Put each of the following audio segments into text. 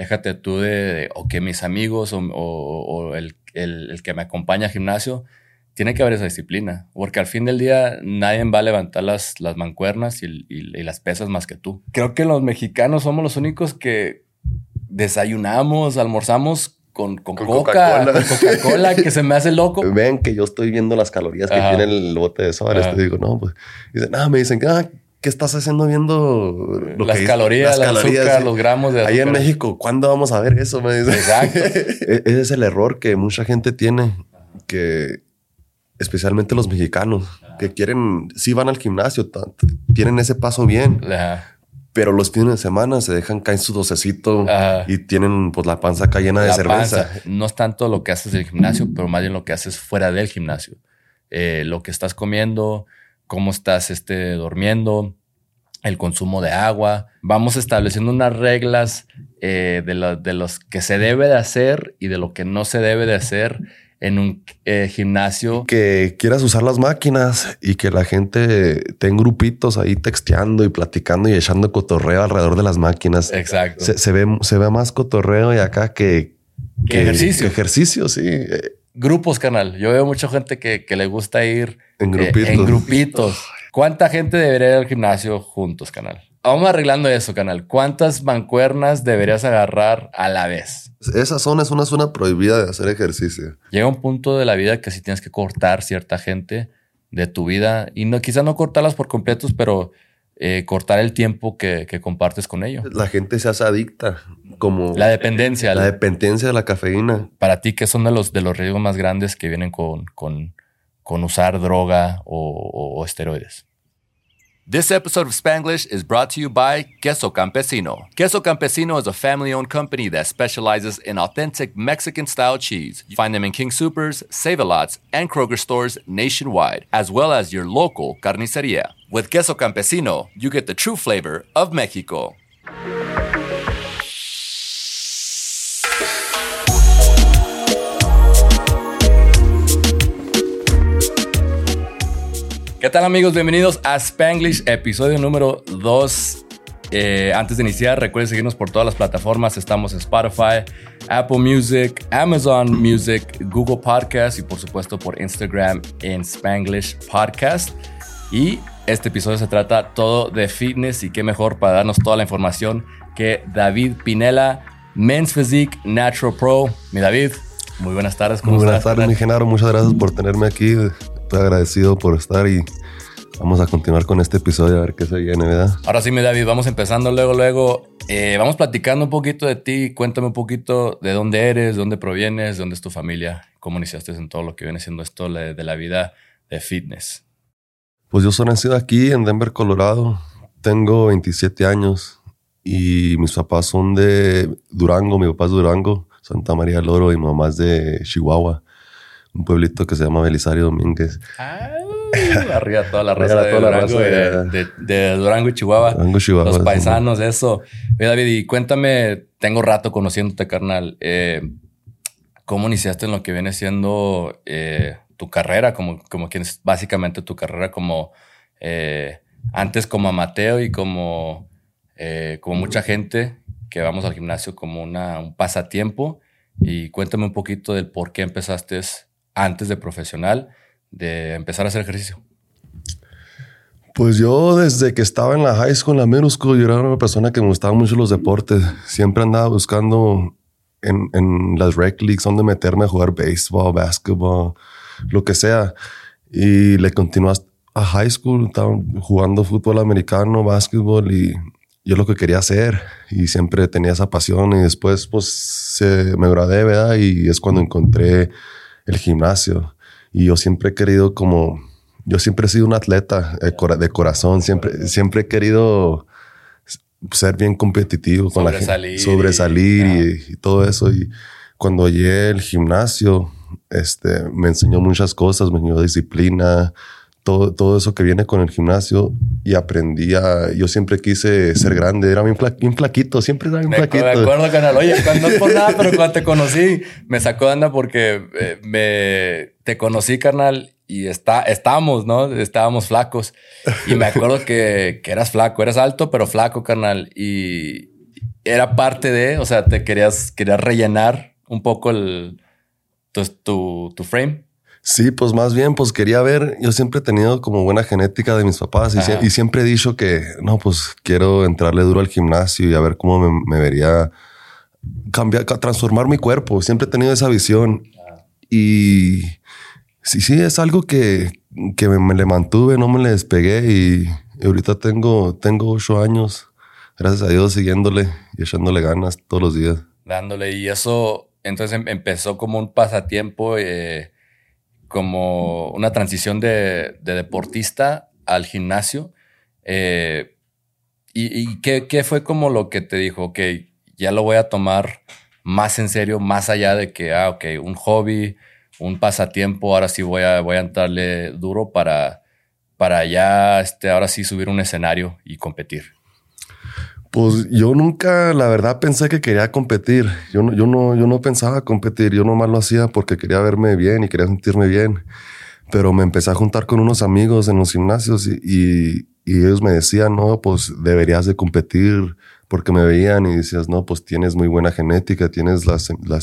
déjate tú de, o que mis amigos o, el, que me acompaña al gimnasio, tiene que haber esa disciplina, porque al fin del día nadie va a levantar las, las mancuernas y, las pesas más que tú. Creo que los mexicanos somos los únicos que desayunamos, almorzamos con, con, Coca, Coca-Cola, que se me hace loco. Ven que yo estoy viendo las calorías que tiene el bote de soda. Te digo, no, pues. Dicen, ah, me dicen, ah, ¿qué estás haciendo viendo las calorías, las azúcar, los gramos de azúcar? Ahí en México, ¿cuándo vamos a ver eso? Me dicen. Exacto. E-, ese es el error que mucha gente tiene, que especialmente los mexicanos, que quieren, sí van al gimnasio, tienen ese paso bien. Pero los fines de semana se dejan caer su docecito y tienen pues la panza acá llena de cerveza. No es tanto lo que haces en el gimnasio, pero más bien lo que haces fuera del gimnasio. Eh, lo que estás comiendo, cómo estás este, durmiendo, el consumo de agua. Vamos estableciendo unas reglas eh, de, de los que se debe de hacer y de lo que no se debe de hacer en un eh, gimnasio. Que quieras usar las máquinas y que la gente tenga grupitos ahí texteando y platicando y echando cotorreo alrededor de las máquinas. Exacto. Se, ve, se ve más cotorreo y acá que, ejercicio. ejercicio, sí. Grupos, canal. Yo veo mucha gente que, le gusta ir en grupitos. en grupitos. ¿Cuánta gente debería ir al gimnasio juntos, canal? Vamos arreglando eso, canal. ¿Cuántas mancuernas deberías agarrar a la vez? Esa zona es una zona prohibida de hacer ejercicio. Llega un punto de la vida que si tienes que cortar cierta gente de tu vida y no, quizás no cortarlas por completos, pero eh, cortar el tiempo que, compartes con ellos. La gente se hace adicta, como la dependencia. La, dependencia de la cafeína. Para ti, ¿qué son de los, de los riesgos más grandes que vienen con, con, con usar droga o, o esteroides? This episode of Spanglish is brought to you by Queso Campesino. Queso Campesino is a family owned company that specializes in authentic Mexican style cheese. You find them in King Supers, Save a Lots, and Kroger stores nationwide, as well as your local carniceria. With Queso Campesino, you get the true flavor of Mexico. ¿Qué tal amigos? Bienvenidos a Spanglish, episodio número 2. Eh, antes de iniciar, recuerden seguirnos por todas las plataformas. Estamos en Spotify, Apple Music, Amazon Music, Google Podcast y por supuesto por Instagram en Spanglish Podcast. Y este episodio se trata todo de fitness y qué mejor para darnos toda la información que David Pinela, Men's Physique Natural Pro. Mi David, muy buenas tardes. muy buenas tardes, mi Genaro. Muchas gracias por tenerme aquí estoy agradecido por estar y vamos a continuar con este episodio a ver qué se viene, ¿verdad? Ahora sí, mi David, vamos empezando luego, luego. Eh, vamos platicando un poquito de ti. Cuéntame un poquito de dónde eres, de dónde provienes, de dónde es tu familia, cómo iniciaste en todo lo que viene siendo esto de la vida de fitness. Pues yo soy nacido aquí en Denver, Colorado. Tengo 27 años y mis papás son de Durango, mi papá es de Durango, Santa María del Oro y mi mamá es de Chihuahua un pueblito que se llama Belisario Domínguez. Ah, arriba toda la raza, de, Durango, de, Durango y Chihuahua. Los paisanos, eso. Oye, David, y cuéntame, tengo rato conociéndote, carnal. Eh, ¿Cómo iniciaste en lo que viene siendo eh, tu carrera? Como, como que es básicamente tu carrera como eh, antes como amateur y como, como mucha gente que vamos al gimnasio como una, un pasatiempo. Y cuéntame un poquito del por qué empezaste antes de profesional de empezar a hacer ejercicio? Pues yo desde que estaba en la high school, en la middle school, yo era una persona que me gustaban mucho los deportes. Siempre andaba buscando en, en las rec leagues donde meterme a jugar béisbol, básquetbol, lo que sea. Y le continué a high school, estaba jugando fútbol americano, básquetbol y yo lo que quería hacer y siempre tenía esa pasión y después pues se, me gradué, ¿verdad? Y es cuando encontré el gimnasio. Y yo siempre he querido como, yo siempre he sido un atleta de, corazón, siempre, siempre he querido ser bien competitivo con la gente, sobresalir y, todo eso. Y cuando llegué al gimnasio, este, me enseñó muchas cosas, me enseñó disciplina, todo, todo eso que viene con el gimnasio y aprendí a... Yo siempre quise ser grande, era bien, flaquito, siempre era bien flaquito. Me acuerdo, canal. Oye, cuando, no es por nada, pero cuando te conocí, me sacó de anda porque eh, me, te conocí, carnal, y está, estábamos, ¿no? Estábamos flacos. Y me acuerdo que, que eras flaco, eras alto, pero flaco, carnal. Y, era parte de, o sea, te querías, querías rellenar un poco el, tu, tu, frame. Sí, pues más bien, pues quería ver, yo siempre he tenido como buena genética de mis papás y, siempre he dicho que, no, pues quiero entrarle duro al gimnasio y a ver cómo me, vería cambiar, transformar mi cuerpo. Siempre he tenido esa visión y sí, sí, es algo que, que me, le mantuve, no me le despegué y, ahorita tengo, tengo ocho años, gracias a Dios, siguiéndole y echándole ganas todos los días. Dándole y eso entonces em, empezó como un pasatiempo, eh, como una transición de, deportista al gimnasio. Eh, ¿Y, qué, fue como lo que te dijo? Que ya lo voy a tomar más en serio, más allá de que, ah, ok, un hobby, un pasatiempo, ahora sí voy a, voy a entrarle duro para, para ya, este, ahora sí subir un escenario y competir. Pues yo nunca, la verdad, pensé que quería competir. Yo no, yo no, yo no pensaba competir. Yo nomás lo hacía porque quería verme bien y quería sentirme bien. Pero me empecé a juntar con unos amigos en los gimnasios y, ellos me decían, no, pues deberías de competir porque me veían y decías, no, pues tienes muy buena genética, tienes la, la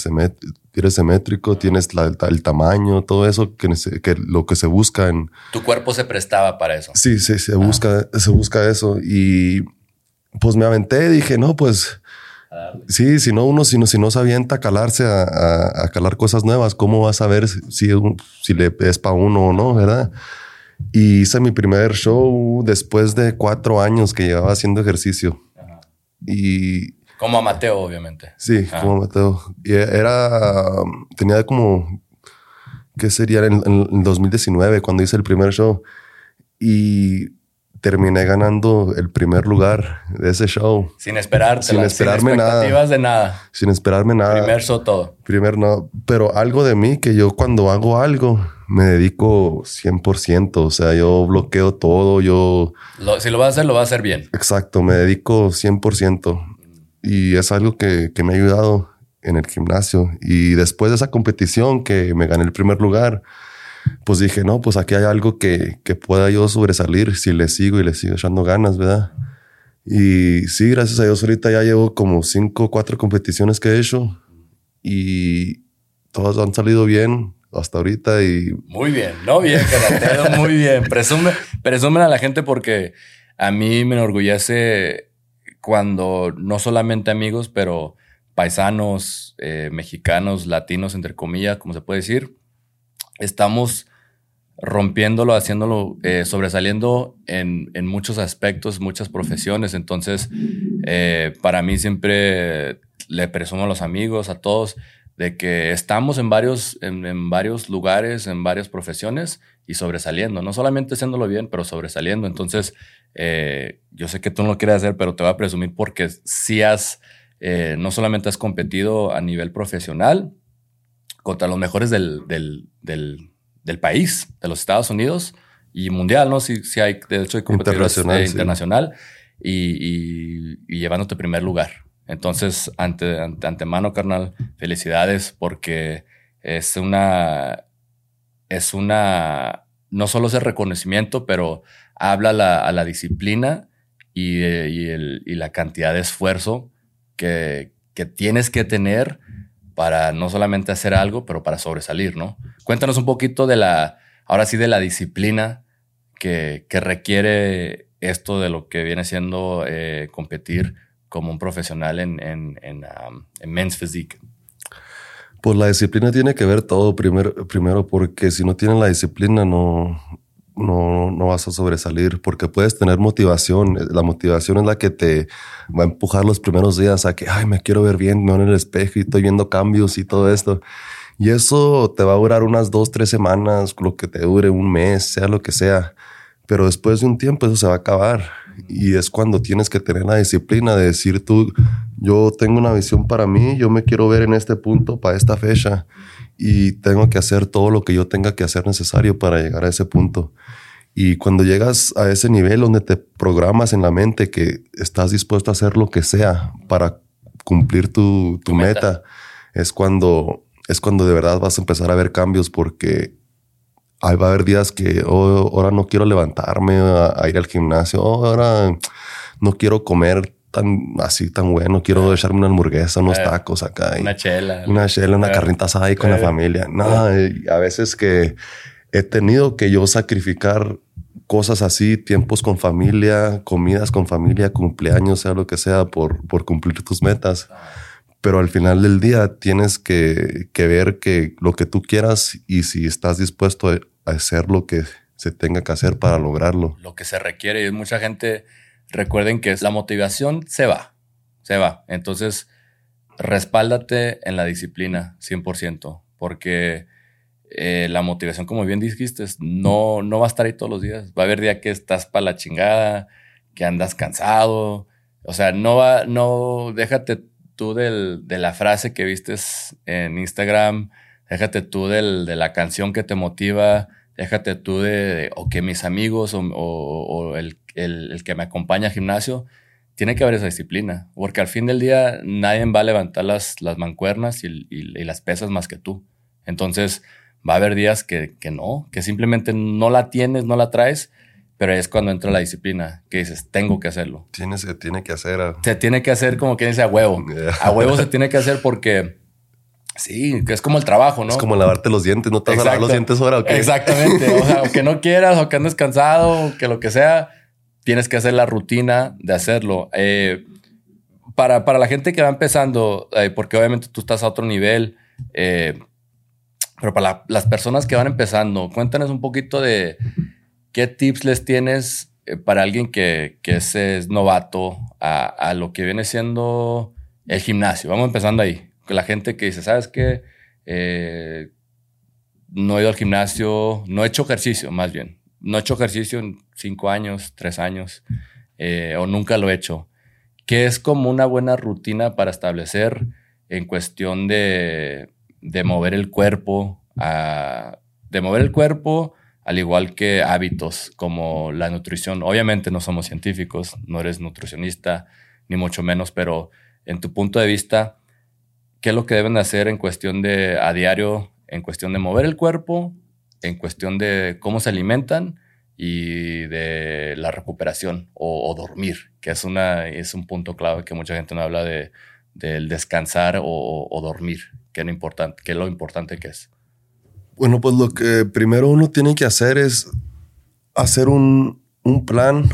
eres simétrico, tienes el tamaño, todo eso que, que, lo que se busca en... Tu cuerpo se prestaba para eso. Sí, sí, se, busca, se busca eso. Y pues me aventé, dije, no, pues sí, si no uno, si no, si no se avienta a calarse, a, calar cosas nuevas, ¿cómo vas a ver si, si le es para uno o no, verdad? Y hice mi primer show después de cuatro años que llevaba haciendo ejercicio. Y... Como Mateo, obviamente. Sí, como Mateo. Y era, tenía como, ¿qué sería? En, en 2019, cuando hice el primer show. Y terminé ganando el primer lugar de ese show. Sin esperarte. Sin esperarme sin expectativas de nada. Sin esperarme nada. Primer show todo. Primer no. Pero algo de mí que yo cuando hago algo me dedico 100%. O sea, yo bloqueo todo. Yo... si lo vas a hacer, lo vas a hacer bien. Exacto. Me dedico 100%. Y es algo que, que me ha ayudado en el gimnasio. Y después de esa competición que me gané el primer lugar, pues dije, no, pues aquí hay algo que, que pueda yo sobresalir si le sigo y le sigo echando ganas, ¿verdad? Y sí, gracias a Dios ahorita ya llevo como cinco o cuatro competiciones que he hecho y todas han salido bien hasta ahorita y... Muy bien, no bien, muy bien. Presume, presumen a la gente porque a mí me enorgullece cuando no solamente amigos, pero paisanos, eh, mexicanos, latinos, entre comillas, como se puede decir, estamos rompiéndolo, haciéndolo, eh, sobresaliendo en, muchos aspectos, muchas profesiones. Entonces, eh, para mí siempre le presumo a los amigos, a todos, de que estamos en varios, en, varios lugares, en varias profesiones y sobresaliendo. No solamente haciéndolo bien, pero sobresaliendo. Entonces, eh, yo sé que tú no lo quieres hacer, pero te voy a presumir porque si has, no solamente has competido a nivel profesional, contra los mejores del, del, país, de los Estados Unidos y mundial, ¿no? Si, si hay, de hecho, hay internacional, internacional y, y, llevándote primer lugar. Entonces, ante, ante, antemano, carnal, felicidades porque es una, es una, no solo es el reconocimiento, pero habla la, a la disciplina y, y, el, y, la cantidad de esfuerzo que, que tienes que tener para no solamente hacer algo, pero para sobresalir, ¿no? Cuéntanos un poquito de la, ahora sí, de la disciplina que, requiere esto de lo que viene siendo eh, competir como un profesional en, en, en, Men's Physique. Pues la disciplina tiene que ver todo primero, primero porque si no tienes la disciplina no, no, no vas a sobresalir porque puedes tener motivación. La motivación es la que te va a empujar los primeros días a que, ay, me quiero ver bien, veo en el espejo y estoy viendo cambios y todo esto. Y eso te va a durar unas dos, tres semanas, lo que te dure un mes, sea lo que sea. Pero después de un tiempo eso se va a acabar. Y es cuando tienes que tener la disciplina de decir tú, yo tengo una visión para mí, yo me quiero ver en este punto para esta fecha y tengo que hacer todo lo que yo tenga que hacer necesario para llegar a ese punto. Y cuando llegas a ese nivel donde te programas en la mente que estás dispuesto a hacer lo que sea para cumplir tu, tu, meta, es cuando es cuando de verdad vas a empezar a ver cambios porque ahí va a haber días que oh, ahora no quiero levantarme a, ir al gimnasio, oh, ahora no quiero comer tan así tan bueno. Quiero echarme una hamburguesa, unos eh, tacos acá. una chela. Una chela, una carnita asada ahí con la familia. No, a veces que he tenido que yo sacrificar cosas así, tiempos con familia, comidas con familia, cumpleaños, sea lo que sea, por, por cumplir tus metas. Pero al final del día tienes que, que ver que lo que tú quieras y si estás dispuesto a hacer lo que se tenga que hacer para lograrlo. Lo que se requiere. Y mucha gente, recuerden que la motivación se va, se va. Entonces, respáldate en la disciplina 100%, porque eh, la motivación, como bien dijiste, no, no va a estar ahí todos los días. Va a haber día que estás para la chingada, que andas cansado. O sea, no va, no, déjate tú del, de la frase que vistes en Instagram, déjate tú del, de la canción que te motiva, déjate tú de, o que mis amigos o, el, el, que me acompaña al gimnasio, tiene que haber esa disciplina, porque al fin del día nadie va a levantar las, las mancuernas y, y, y las pesas más que tú. Entonces, va a haber días que, que, no, que simplemente no la tienes, no la traes, pero es cuando entra la disciplina, que dices, tengo que hacerlo. Tiene, se tiene que hacer. Se tiene que hacer como que dice a huevo. A huevo se tiene que hacer porque... Sí, que es como el trabajo, ¿no? Es como lavarte los dientes, no te vas a lavar los dientes ahora. Exactamente. O sea, que no quieras, o que andes cansado, o que lo que sea, tienes que hacer la rutina de hacerlo. Eh, para, para la gente que va empezando, eh, porque obviamente tú estás a otro nivel, eh, pero para las personas que van empezando, cuéntanos un poquito de qué tips les tienes para alguien que, que es, novato a, a, lo que viene siendo el gimnasio. Vamos empezando ahí. La gente que dice, ¿sabes qué? Eh, no he ido al gimnasio, no he hecho ejercicio, más bien. No he hecho ejercicio en cinco años, tres años, eh, o nunca lo he hecho. ¿Qué es como una buena rutina para establecer en cuestión de de mover el cuerpo, de mover el cuerpo, al igual que hábitos como la nutrición. Obviamente no somos científicos, no eres nutricionista, ni mucho menos, pero en tu punto de vista, ¿qué es lo que deben hacer en cuestión de a diario, en cuestión de mover el cuerpo, en cuestión de cómo se alimentan y de la recuperación o, dormir, que es, una, es un punto clave que mucha gente no habla de, del descansar o dormir qué, lo importante, qué es lo importante que es? Bueno, pues lo que primero uno tiene que hacer es hacer un, un plan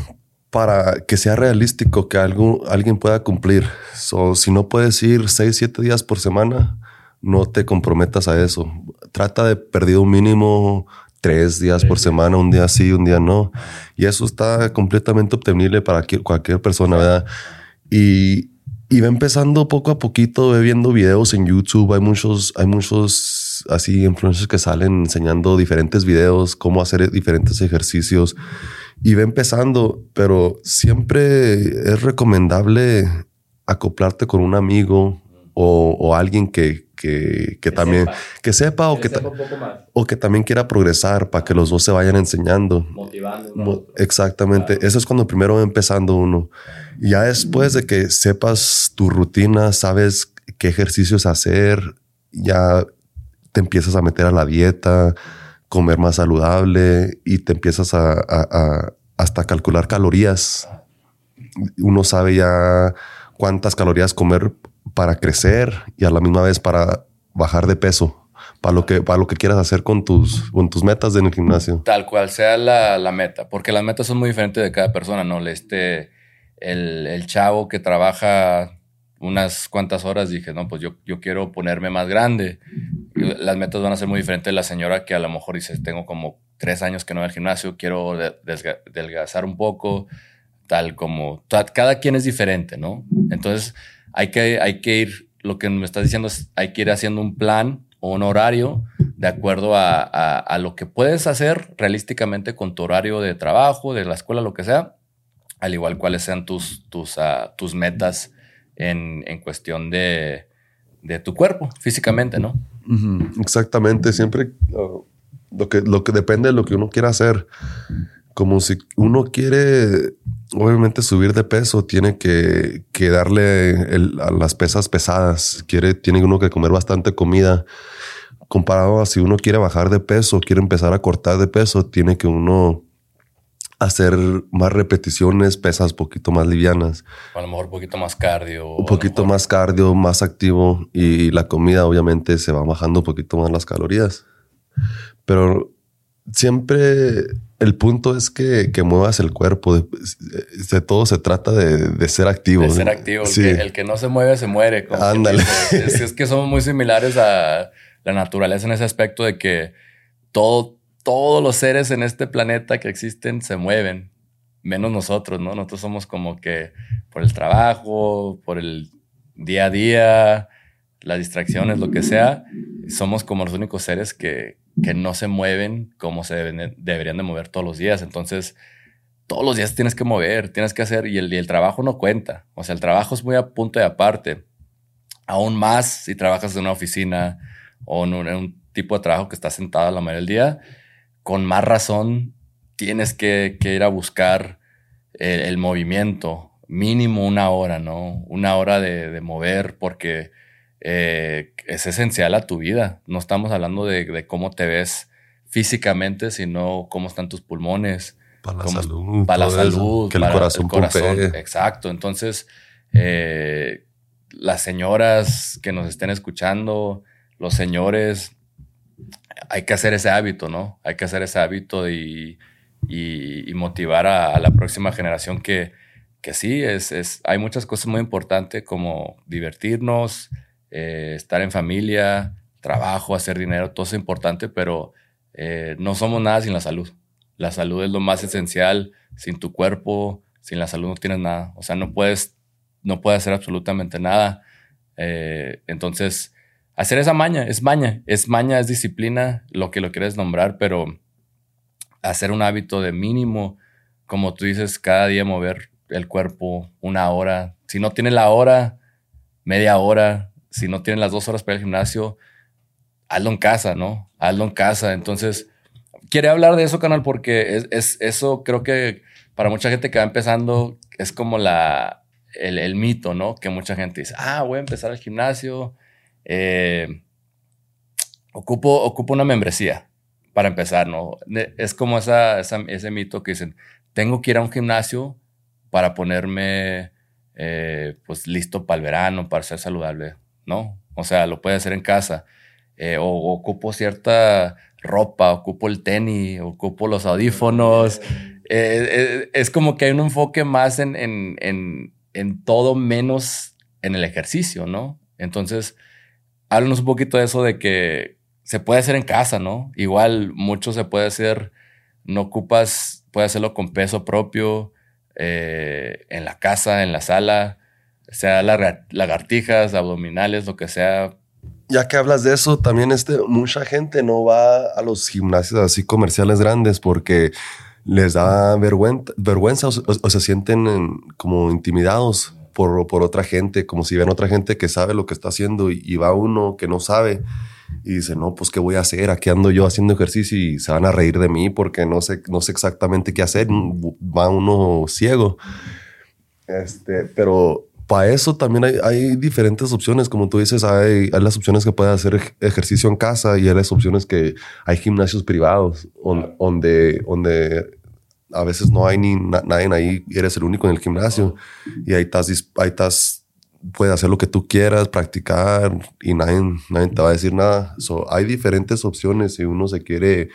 para que sea realístico, que algo, alguien pueda cumplir. So, si no puedes ir 6, 7 días por semana, no te comprometas a eso. Trata de perder un mínimo tres días por semana, un día sí, un día no. Y eso está completamente obtenible para cualquier persona, ¿verdad? Y, y va empezando poco a poquito, ve viendo videos en YouTube. Hay muchos, hay muchos así influencers que salen enseñando diferentes videos, cómo hacer diferentes ejercicios. Y va empezando, pero siempre es recomendable acoplarte con un amigo o, alguien que, que, que, también sepa. que sepa, o que, o que también quiera progresar para que los dos se vayan enseñando. Motivando. exactamente. Eso es cuando primero va empezando uno. Ya después de que sepas tu rutina, sabes qué ejercicios hacer, ya te empiezas a meter a la dieta, comer más saludable y te empiezas a, hasta calcular calorías. Uno sabe ya cuántas calorías comer para crecer y a la misma vez para bajar de peso. Para lo, que, para lo que quieras hacer con tus, con tus metas en el gimnasio. Tal cual sea la, la meta, porque las metas son muy diferentes de cada persona, ¿no? Este, el chavo que trabaja unas cuantas horas dije, no, pues yo, yo quiero ponerme más grande. Las metas van a ser muy diferentes de la señora que a lo mejor dice, tengo como tres años que no voy al gimnasio, quiero delgazar un poco, tal como, cada quien es diferente, ¿no? Entonces, hay que, hay que ir, lo que me estás diciendo es, hay que ir haciendo un plan o un horario de acuerdo a, a, lo que puedes hacer realísticamente con tu horario de trabajo, de la escuela, lo que sea, al igual cuáles sean tus, tus, uh, tus metas en, en cuestión de, de, tu cuerpo, físicamente, ¿no? Exactamente, siempre lo, que, lo que depende de lo que uno quiera hacer. Como si uno quiere obviamente subir de peso tiene que, que darle a las pesas pesadas. Quiere, tiene uno que comer bastante comida. Comparado a si uno quiere bajar de peso, quiere empezar a cortar de peso, tiene que uno hacer más repeticiones, pesas poquito más livianas. a lo mejor un poquito más cardio. Un poquito más cardio, más activo y la comida obviamente se va bajando un poquito más las calorías. Pero siempre el punto es que, muevas el cuerpo. De, todo se trata de, ser activo. De ser activo. El, que, no se mueve, se muere. Ándale. Es, es, que somos muy similares a la naturaleza en ese aspecto de que todo, todos los seres en este planeta que existen se mueven, menos nosotros, ¿no? Nosotros somos como que por el trabajo, por el día a día, las distracciones, lo que sea, somos como los únicos seres que, que no se mueven como se deberían de mover todos los días. Entonces, todos los días tienes que mover, tienes que hacer, y el, trabajo no cuenta. O sea, el trabajo es muy a punto de aparte. Aún más si trabajas en una oficina o en un, tipo de trabajo que estás sentado la mayoría del día, con más razón tienes que, ir a buscar el, movimiento, mínimo una hora, ¿no? Una hora de, mover, porque eh, es esencial a tu vida. No estamos hablando de, cómo te ves físicamente, sino cómo están tus pulmones. Para la salud. Para la salud. Que el corazón, el Exacto. Entonces, eh, las señoras que nos estén escuchando, los señores, hay que hacer ese hábito, ¿no? Hay que hacer ese hábito y, motivar a, la próxima generación que, que sí, es, es, hay muchas cosas muy importantes como divertirnos, eh, estar en familia, trabajo, hacer dinero, todo es importante, pero eh, no somos nada sin la salud. La salud es lo más esencial. Sin tu cuerpo, sin la salud no tienes nada. O sea, no puedes, no puedes hacer absolutamente nada. Eh, entonces, hacer esa maña, es maña, es maña, es disciplina, lo que lo quieres nombrar, pero hacer un hábito de mínimo, como tú dices, cada día mover el cuerpo una hora. Si no tienes la hora, media hora, si no tienes las dos horas para el gimnasio, hazlo en casa, ¿no? Hazlo en casa. Entonces, quiere hablar de eso, canal, porque es, es, eso creo que para mucha gente que va empezando es como la, el, el mito, ¿no? Que mucha gente dice, ah, voy a empezar el gimnasio, eh, ocupo, ocupo una membresía para empezar, ¿no? Es como esa, ese mito que dicen, tengo que ir a un gimnasio para ponerme eh, pues listo para el verano, para ser saludable, ¿no? O sea, lo puede hacer en casa. Eh, ocupo cierta ropa, ocupo el tenis, ocupo los audífonos. es como que hay un enfoque más en, en, en todo menos en el ejercicio, ¿no? Entonces, háblanos un poquito de eso de que se puede hacer en casa, ¿no? Igual mucho se puede hacer, no ocupas, puede hacerlo con peso propio, eh, en la casa, en la sala, sea lagartijas, abdominales, lo que sea. Ya que hablas de eso, también este, mucha gente no va a los gimnasios así comerciales grandes porque les da vergüenza, vergüenza o, se sienten como intimidados por, por otra gente, como si ven otra gente que sabe lo que está haciendo y, va uno que no sabe y dice, no, pues qué voy a hacer, aquí ando yo haciendo ejercicio y se van a reír de mí porque no sé, no sé exactamente qué hacer, va uno ciego. Este, pero para eso también hay, hay, diferentes opciones, como tú dices, hay, hay, las opciones que puedes hacer ejercicio en casa y hay las opciones que hay gimnasios privados donde, donde a veces no hay ni nadie ahí, eres el único en el gimnasio y ahí estás, ahí estás, puedes hacer lo que tú quieras, practicar y nadie, nadie te va a decir nada. So, hay diferentes opciones si uno se quiere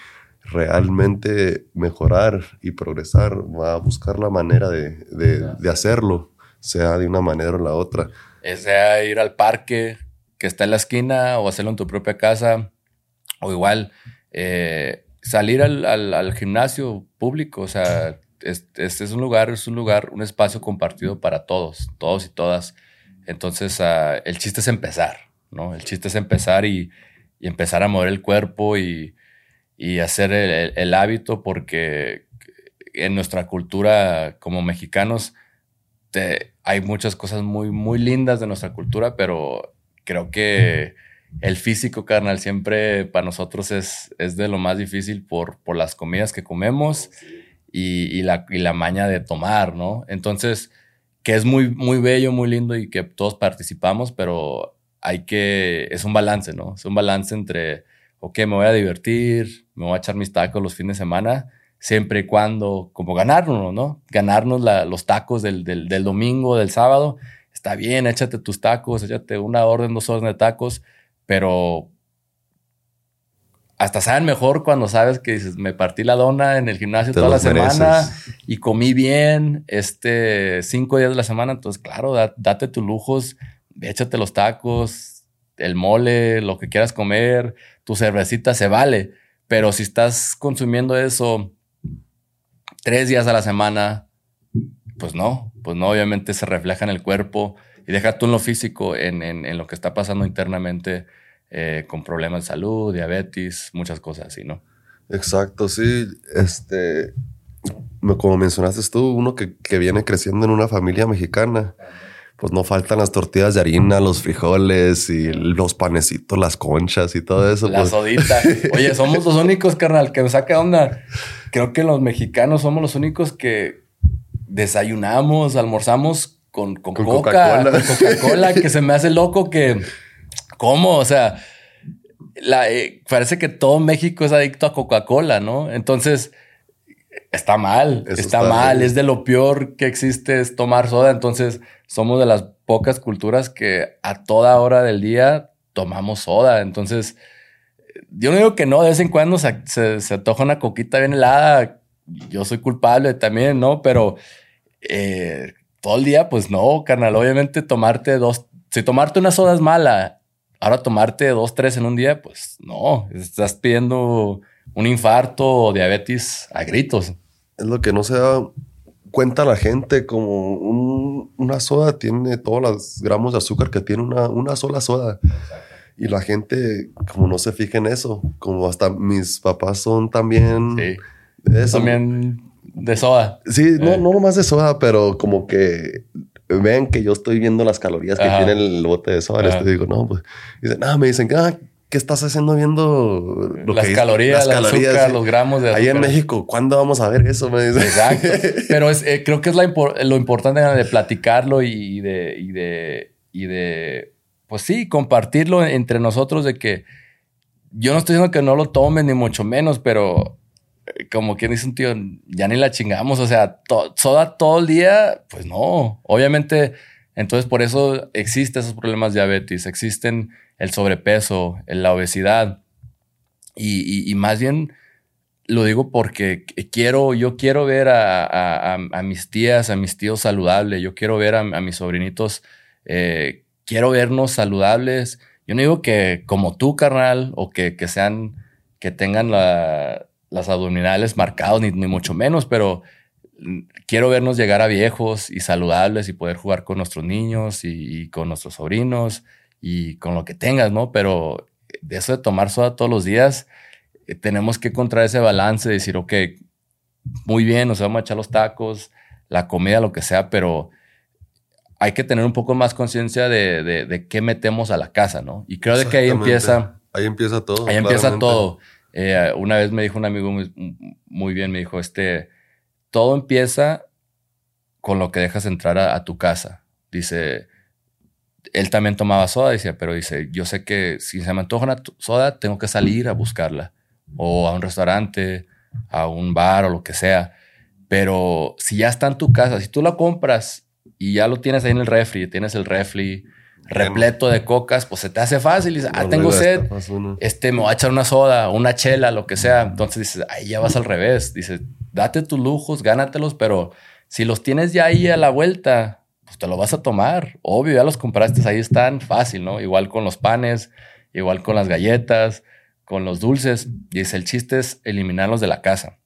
realmente mejorar y progresar, va a buscar la manera de, de, hacerlo, sea de una manera o la otra. Sea ir al parque que está en la esquina o hacerlo en tu propia casa o igual. Eh, salir al, al, gimnasio público, o sea, este es un lugar, es un lugar, un espacio compartido para todos, todos y todas. Entonces, ah, el chiste es empezar, ¿no? El chiste es empezar y, empezar a mover el cuerpo y, y hacer el, hábito porque en nuestra cultura como mexicanos hay muchas cosas muy, muy lindas de nuestra cultura, pero creo que el físico, carnal, siempre para nosotros es, es de lo más difícil por, por las comidas que comemos y, la, y la maña de tomar, ¿no? Entonces, que es muy, muy bello, muy lindo y que todos participamos, pero hay que, es un balance, ¿no? Es un balance entre, ok, me voy a divertir, me voy a echar mis tacos los fines de semana, siempre y cuando, como ganarnos, ¿no? Ganarnos los tacos del, del, domingo, del sábado. Está bien, échate tus tacos, échate una orden, dos órdenes de tacos, pero hasta saben mejor cuando sabes que dices, me partí la dona en el gimnasio toda la semana y comí bien, este, cinco días de la semana. Entonces, claro, date tus lujos, échate los tacos, el mole, lo que quieras comer, tu cervecita se vale. Pero si estás consumiendo eso tres días a la semana, pues no, pues no, obviamente se refleja en el cuerpo y deja tú en lo físico, en, en lo que está pasando internamente eh, con problemas de salud, diabetes, muchas cosas así, ¿no? Exacto, sí. Este, como mencionaste tú, uno que, que, viene creciendo en una familia mexicana, pues no faltan las tortillas de harina, los frijoles y los panecitos, las conchas y todo eso. La pues. sodita. Oye, somos los únicos, carnal, que me saca onda. Creo que los mexicanos somos los únicos que desayunamos, almorzamos con, con, con Coca, Coca-Cola, Coca-Cola, que se me hace loco que ¿Cómo? O sea, eh, parece que todo México es adicto a Coca-Cola, ¿no? Entonces, está mal, está, mal, es de lo peor que existe es tomar soda. Entonces, somos de las pocas culturas que a toda hora del día tomamos soda. Entonces, yo no digo que no, de vez en cuando se, se, toja una coquita bien helada. Yo soy culpable también, ¿no? Pero eh, todo el día, pues no, carnal. Obviamente, tomarte dos, si tomarte una soda es mala Ahora tomarte dos, tres en un día, pues no, estás pidiendo un infarto o diabetes a gritos. Es lo que no se da cuenta la gente, como una soda tiene todos los gramos de azúcar que tiene una, una sola soda. Y la gente, como no se fija en eso, como hasta mis papás son también... Sí. Eso. También de soda. Sí, no, eh. no nomás de soda, pero como que ven que yo estoy viendo las calorías que tiene el bote de soda. Les digo, no, pues. Dicen, no, me dicen, ah, ¿qué estás haciendo viendo lo las calorías, las calorías, azúcar, los gramos de azúcar. Ahí en México, ¿cuándo vamos a ver eso? Me dicen. Exacto. Pero es, eh, creo que es lo importante de platicarlo y de, y de, y de, pues sí, compartirlo entre nosotros de que yo no estoy diciendo que no lo tomen ni mucho menos, pero como quien dice un tío, ya ni la chingamos, o sea, soda todo el día, pues no, obviamente, entonces por eso existen esos problemas de diabetes, existen el sobrepeso, la obesidad, y, más bien lo digo porque quiero, yo quiero ver a, mis tías, a mis tíos saludables, yo quiero ver a, mis sobrinitos, eh, quiero vernos saludables. Yo no digo que como tú, carnal, o que, que sean, que tengan la, las abdominales marcados, ni, mucho menos, pero quiero vernos llegar a viejos y saludables y poder jugar con nuestros niños y, con nuestros sobrinos y con lo que tengas, ¿no? Pero de eso de tomar soda todos los días, eh, tenemos que encontrar ese balance de decir, ok, muy bien, nos vamos a echar los tacos, la comida, lo que sea, pero hay que tener un poco más conciencia de, de, qué metemos a la casa, ¿no? Y creo de que ahí empieza... Ahí empieza todo. Ahí empieza todo. Eh, una vez me dijo un amigo muy, bien, me dijo, este, todo empieza con lo que dejas entrar a, tu casa. Dice, él también tomaba soda, decía, pero dice, yo sé que si se me antoja una soda, tengo que salir a buscarla. O a un restaurante, a un bar o lo que sea. Pero si ya está en tu casa, si tú la compras y ya lo tienes ahí en el refri, tienes el refri, repleto de cocas, pues se te hace fácil. Dices, ah, tengo sed. Este, me voy a echar una soda, una chela, lo que sea. Entonces dices, ahí ya vas al revés. Dices, date tus lujos, gánatelos, pero si los tienes ya ahí a la vuelta, pues te lo vas a tomar. Obvio, ya los compraste, ahí están, fácil, ¿no? Igual con los panes, igual con las galletas, con los dulces. Dice, el chiste es eliminarlos de la casa.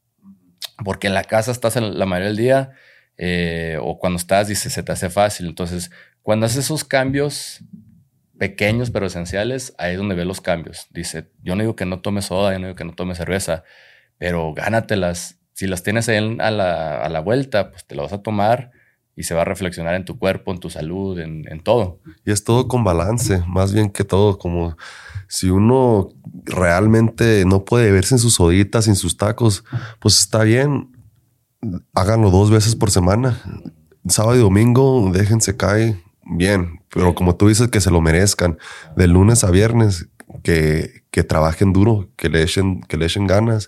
Porque en la casa estás en la mayoría del día eh, o cuando estás, dice, se te hace fácil. Entonces, cuando haces esos cambios pequeños pero esenciales, ahí es donde ves los cambios. Dice, yo no digo que no tomes soda, yo no digo que no tomes cerveza, pero gánatelas. Si las tienes ahí a la, a la vuelta, pues te las vas a tomar y se va a reflexionar en tu cuerpo, en tu salud, en, en, todo. Y es todo con balance, más bien que todo, como si uno realmente no puede verse en sus soditas, en sus tacos, pues está bien, háganlo dos veces por semana. Sábado y domingo, déjense caer bien, pero como tú dices, que se lo merezcan. De lunes a viernes, que, que trabajen duro, que le echen, que le echen ganas,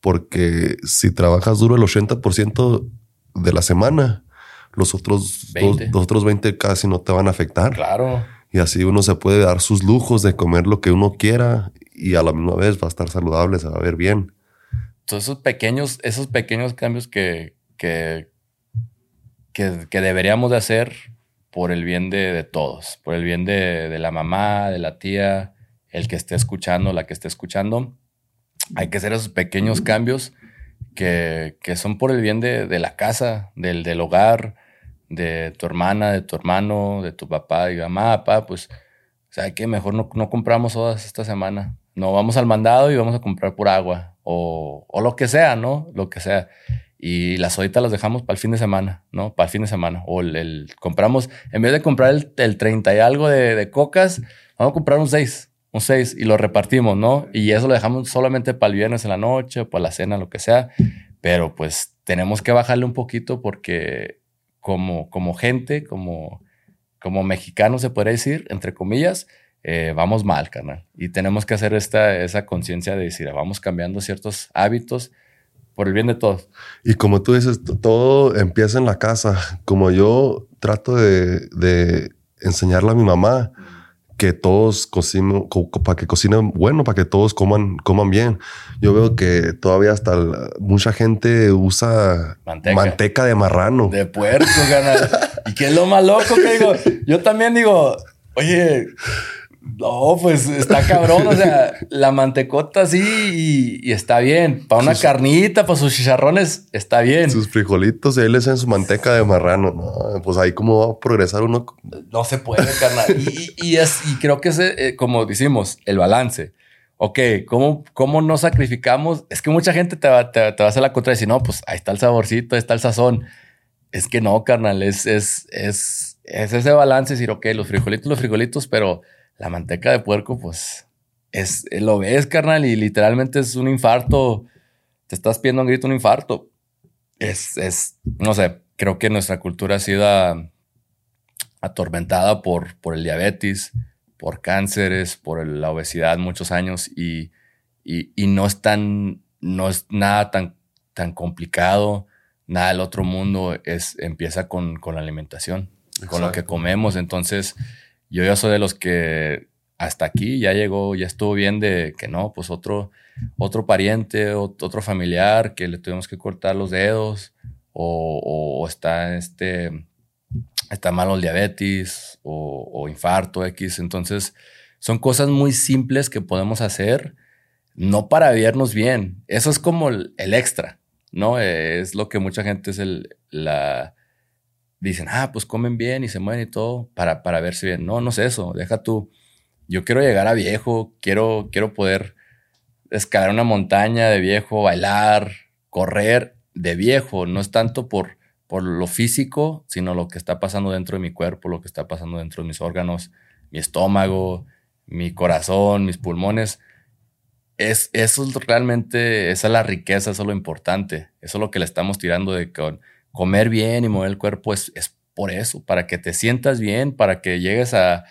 porque si trabajas duro el 80% de la semana, los otros 20. los otros 20 casi no te van a afectar. Claro. Y así uno se puede dar sus lujos de comer lo que uno quiera y a la misma vez va a estar saludable, se va a ver bien. Todos esos pequeños, esos pequeños cambios que, que, que, deberíamos de hacer por el bien de, todos, por el bien de, de, la mamá, de la tía, el que esté escuchando, la que esté escuchando. Hay que hacer esos pequeños cambios que, que son por el bien de, de la casa, del, del hogar, de tu hermana, de tu hermano, de tu papá, y mamá, papá, pues, o sea, que mejor no, no compramos todas esta semana. No, vamos al mandado y vamos a comprar por agua o, o lo que sea, ¿no? Lo que sea. Y las solitas las dejamos para el fin de semana, ¿no? Para el fin de semana. O el, compramos, en vez de comprar el, el 30 y algo de, de, cocas, vamos a comprar un 6, un 6 y lo repartimos, ¿no? Y eso lo dejamos solamente para el viernes en la noche, para la cena, lo que sea. Pero pues tenemos que bajarle un poquito porque como, como gente, como, como mexicanos se puede decir, entre comillas, eh, vamos mal, carnal. Y tenemos que hacer esta, esa conciencia de decir, vamos cambiando ciertos hábitos por el bien de todos. Y como tú dices, todo empieza en la casa. Como yo trato de, de enseñarle a mi mamá, que todos cocinen, para que cocinen bueno, para que todos coman, coman bien. Yo veo que todavía hasta mucha gente usa manteca, de marrano. De puerco, canal. ¿Y qué es lo más loco que digo? Yo también digo, oye, no, pues está cabrón. O sea, la mantecota sí y, está bien. Para una carnita, para sus chicharrones, está bien. Sus frijolitos ahí les hacen su manteca de marrano. No, pues ahí cómo va a progresar uno. No se puede, carnal. y, es, y creo que es, eh, como decimos, el balance. Ok, ¿cómo, ¿cómo no sacrificamos? Es que mucha gente te va, te, va a hacer la contra y decir, no, pues ahí está el saborcito, ahí está el sazón. Es que no, carnal, es, es, es, es ese balance, decir, ok, los frijolitos, los frijolitos, pero la manteca de puerco, pues, es, lo ves, carnal, y literalmente es un infarto. Te estás pidiendo un grito un infarto. Es, es, no sé, creo que nuestra cultura ha sido atormentada por, por el diabetes, por cánceres, por la obesidad muchos años y, y, no es tan, no es nada tan, tan complicado, nada del otro mundo, es, empieza con, con la alimentación, con lo que comemos. Entonces, yo ya soy de los que hasta aquí ya llegó, ya estuvo bien de que no, pues otro, otro pariente, otro familiar que le tuvimos que cortar los dedos o, está, este, está malo el diabetes o, infarto X. Entonces, son cosas muy simples que podemos hacer, no para vernos bien. Eso es como el, el extra, ¿no? Es lo que mucha gente es el, la, dicen, ah, pues comen bien y se mueven y todo para, para verse bien. No, no es eso, deja tú. Yo quiero llegar a viejo, quiero, quiero poder escalar una montaña de viejo, bailar, correr de viejo. No es tanto por, por lo físico, sino lo que está pasando dentro de mi cuerpo, lo que está pasando dentro de mis órganos, mi estómago, mi corazón, mis pulmones. Es, eso es realmente, esa es la riqueza, eso es lo importante. Eso es lo que le estamos tirando de con comer bien y mover el cuerpo es, es por eso, para que te sientas bien, para que llegues a,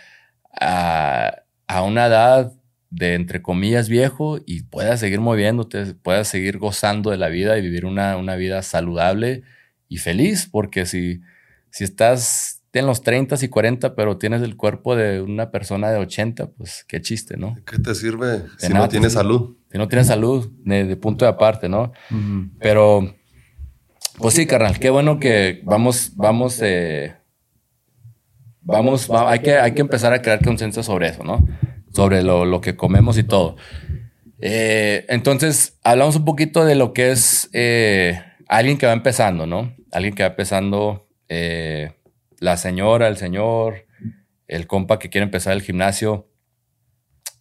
a, una edad de, entre comillas, viejo y puedas seguir moviéndote, puedas seguir gozando de la vida y vivir una, una vida saludable y feliz, porque si, si estás en los 30 y 40, pero tienes el cuerpo de una persona de 80, pues qué chiste, ¿no? ¿Qué te sirve si no tienes salud? Si no tienes salud, de, punto de aparte, ¿no? Pero pues sí, carnal, qué bueno que vamos, vamos, eh, vamos, hay, que, hay que empezar a crear conciencia sobre eso, ¿no? Sobre lo, que comemos y todo. Eh, entonces, hablamos un poquito de lo que es eh, alguien que va empezando, ¿no? Alguien que va empezando, la señora, el señor, el compa que quiere empezar el gimnasio.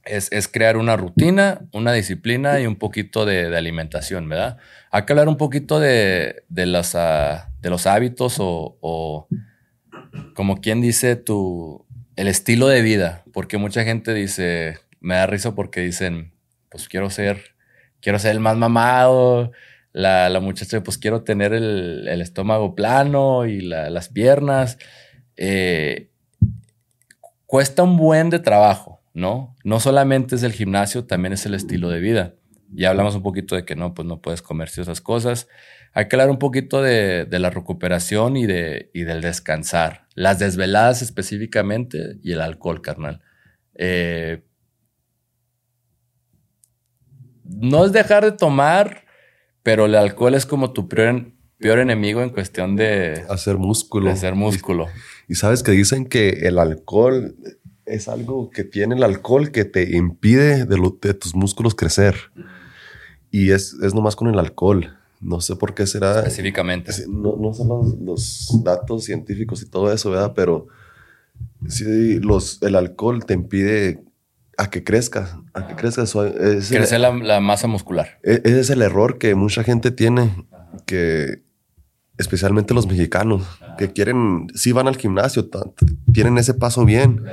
Es, crear una rutina, una disciplina y un poquito de, alimentación, ¿verdad? Hay que hablar un poquito de, de, los, ah, de los hábitos o, como quien dice, tu, el estilo de vida. Porque mucha gente dice, me da risa porque dicen, pues quiero ser, quiero ser el más mamado. La, la muchacha, pues quiero tener el, el estómago plano y las piernas. Eh, cuesta un buen de trabajo, ¿no? No solamente es el gimnasio, también es el estilo de vida ya hablamos un poquito de que no, pues no puedes comer ciertas cosas. Hay que hablar un poquito de, la recuperación y, de, y del descansar. Las desveladas específicamente y el alcohol, carnal. Eh, no es dejar de tomar, pero el alcohol es como tu peor, peor enemigo en cuestión de hacer músculo. hacer músculo. Y, sabes que dicen que el alcohol es algo que tiene el alcohol que te impide de, de tus músculos crecer. Y es, es nomás con el alcohol. No sé por qué será. Específicamente. No, no son los, datos científicos y todo eso, ¿verdad? Pero sí, los, el alcohol te impide a que crezca, a que crezca. Crecer la, masa muscular. E, ese es el error que mucha gente tiene, que especialmente los mexicanos, que quieren, sí van al gimnasio, tienen ese paso bien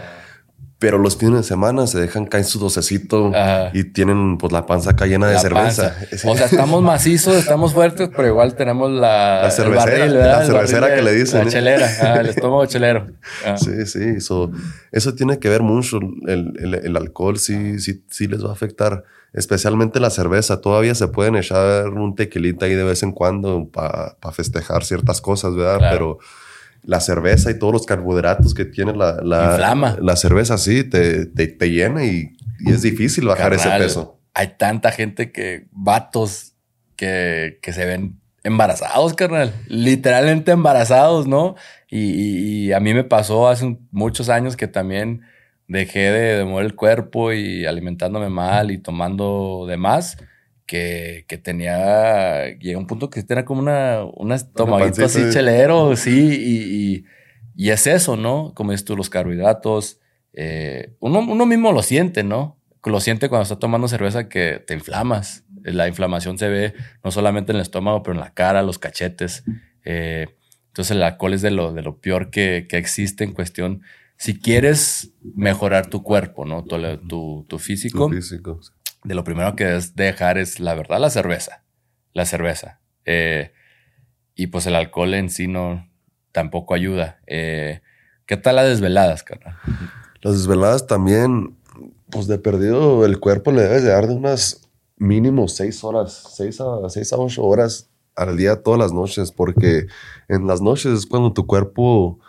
pero los fines de semana se dejan caer su docecito y tienen pues la panza acá llena de cerveza. O sea, estamos macizos, estamos fuertes, pero igual tenemos la, la cervecera, la cervecera que le dicen. La ¿eh? chelera, ah, el estómago chelero. Ah. Sí, sí, eso, eso tiene que ver mucho. El, el, alcohol sí, sí, sí les va a afectar, especialmente la cerveza. Todavía se pueden echar un tequilita ahí de vez en cuando para festejar ciertas cosas, ¿verdad? Pero la cerveza y todos los carbohidratos que tiene la, la, la cerveza, sí, te, te, llena y, es difícil bajar ese peso. Hay tanta gente que, vatos, que, que se ven embarazados, carnal. Literalmente embarazados, ¿no? Y, a mí me pasó hace muchos años que también dejé de, de mover el cuerpo y alimentándome mal y tomando de más que, tenía, llega un punto que tenía como una, una estomaguito así chelero, sí, y, es eso, ¿no? Como dices tú, los carbohidratos, eh, uno, uno, mismo lo siente, ¿no? Lo siente cuando está tomando cerveza que te inflamas. La inflamación se ve no solamente en el estómago, pero en la cara, los cachetes. Eh, entonces el alcohol es de lo, de lo peor que, existe en cuestión. Si quieres mejorar tu cuerpo, ¿no? Tu, tu, físico. Tu físico de lo primero que es dejar es la verdad la cerveza. La cerveza. Eh, y pues el alcohol en sí no tampoco ayuda. Eh, ¿Qué tal las desveladas, carnal? Las desveladas también, pues de perdido el cuerpo le debes de dar de unas mínimo seis horas, seis a, seis a ocho horas al día todas las noches, porque en las noches es cuando tu cuerpo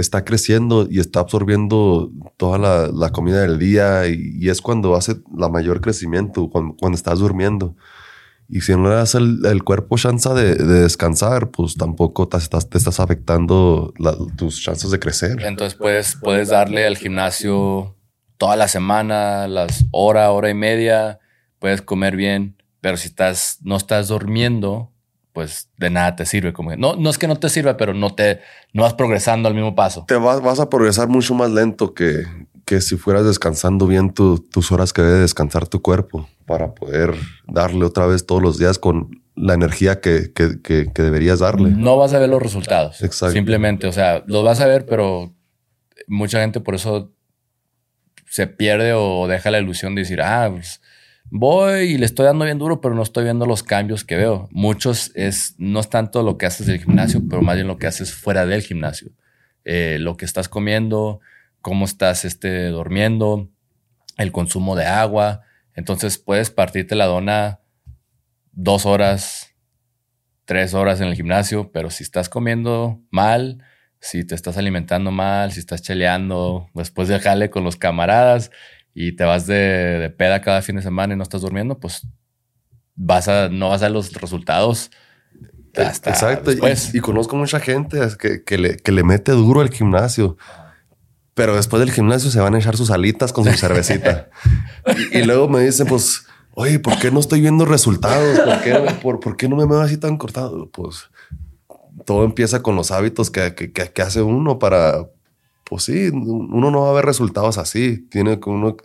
está creciendo y está absorbiendo toda la, comida del día y, es cuando hace la mayor crecimiento, cuando, estás durmiendo. Y si no le das el, cuerpo chance de, descansar, pues tampoco te estás, te estás afectando tus chances de crecer. Entonces puedes, puedes darle al gimnasio toda la semana, las hora, hora y media, puedes comer bien, pero si estás, no estás durmiendo, pues de nada te sirve. Como no, no es que no te sirva, pero no te no vas progresando al mismo paso. Te vas, vas a progresar mucho más lento que, que si fueras descansando bien tus horas que debe descansar tu cuerpo para poder darle otra vez todos los días con la energía que, que, que, deberías darle. No vas a ver los resultados. Exacto. Simplemente, o sea, los vas a ver, pero mucha gente por eso se pierde o deja la ilusión de decir, ah, pues voy y le estoy dando bien duro, pero no estoy viendo los cambios que veo. Muchos es, no es tanto lo que haces del gimnasio, pero más bien lo que haces fuera del gimnasio. Eh, lo que estás comiendo, cómo estás este, durmiendo, el consumo de agua. Entonces puedes partirte la dona dos horas, tres horas en el gimnasio, pero si estás comiendo mal, si te estás alimentando mal, si estás cheleando después de jale con los camaradas, y te vas de, de, peda cada fin de semana y no estás durmiendo, pues vas a, no vas a los resultados. Hasta Exacto. Y, conozco mucha gente que, que, le, que le mete duro al gimnasio. Pero después del gimnasio se van a echar sus alitas con su cervecita. y, luego me dicen, pues, oye, ¿por qué no estoy viendo resultados? ¿Por qué, por, por qué no me veo así tan cortado? Pues todo empieza con los hábitos que, que, que hace uno para, pues sí, uno no va a ver resultados así. Tiene que uno,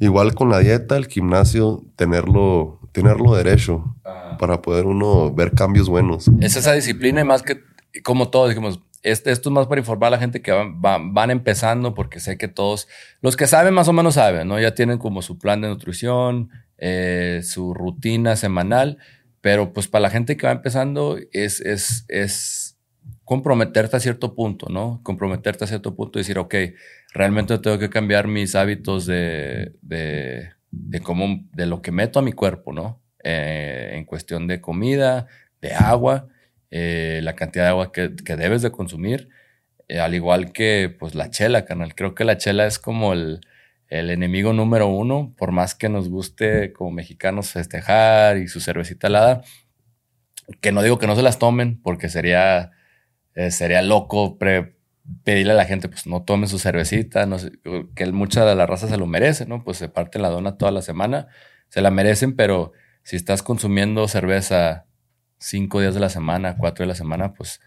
igual con la dieta, el gimnasio, tenerlo, tenerlo derecho para poder uno ver cambios buenos. Es esa disciplina y más que, como todos dijimos, este, esto es más para informar a la gente que van, van, empezando, porque sé que todos, los que saben más o menos saben, ¿no? Ya tienen como su plan de nutrición, eh, su rutina semanal, pero pues para la gente que va empezando es, es, es comprometerte a cierto punto, ¿no? Comprometerte a cierto punto y decir, ok, realmente tengo que cambiar mis hábitos de, de, de cómo, de lo que meto a mi cuerpo, ¿no? eh, en cuestión de comida, de agua, eh, la cantidad de agua que, debes de consumir, eh, al igual que pues la chela, canal. Creo que la chela es como el, el enemigo número uno, por más que nos guste como mexicanos festejar y su cervecita helada, que no digo que no se las tomen, porque sería, sería loco pedirle a la gente, pues no tome su cervecita, no que mucha de la raza se lo merece, ¿no? Pues se parte la dona toda la semana, se la merecen, pero si estás consumiendo cerveza cinco días de la semana, cuatro de la semana, pues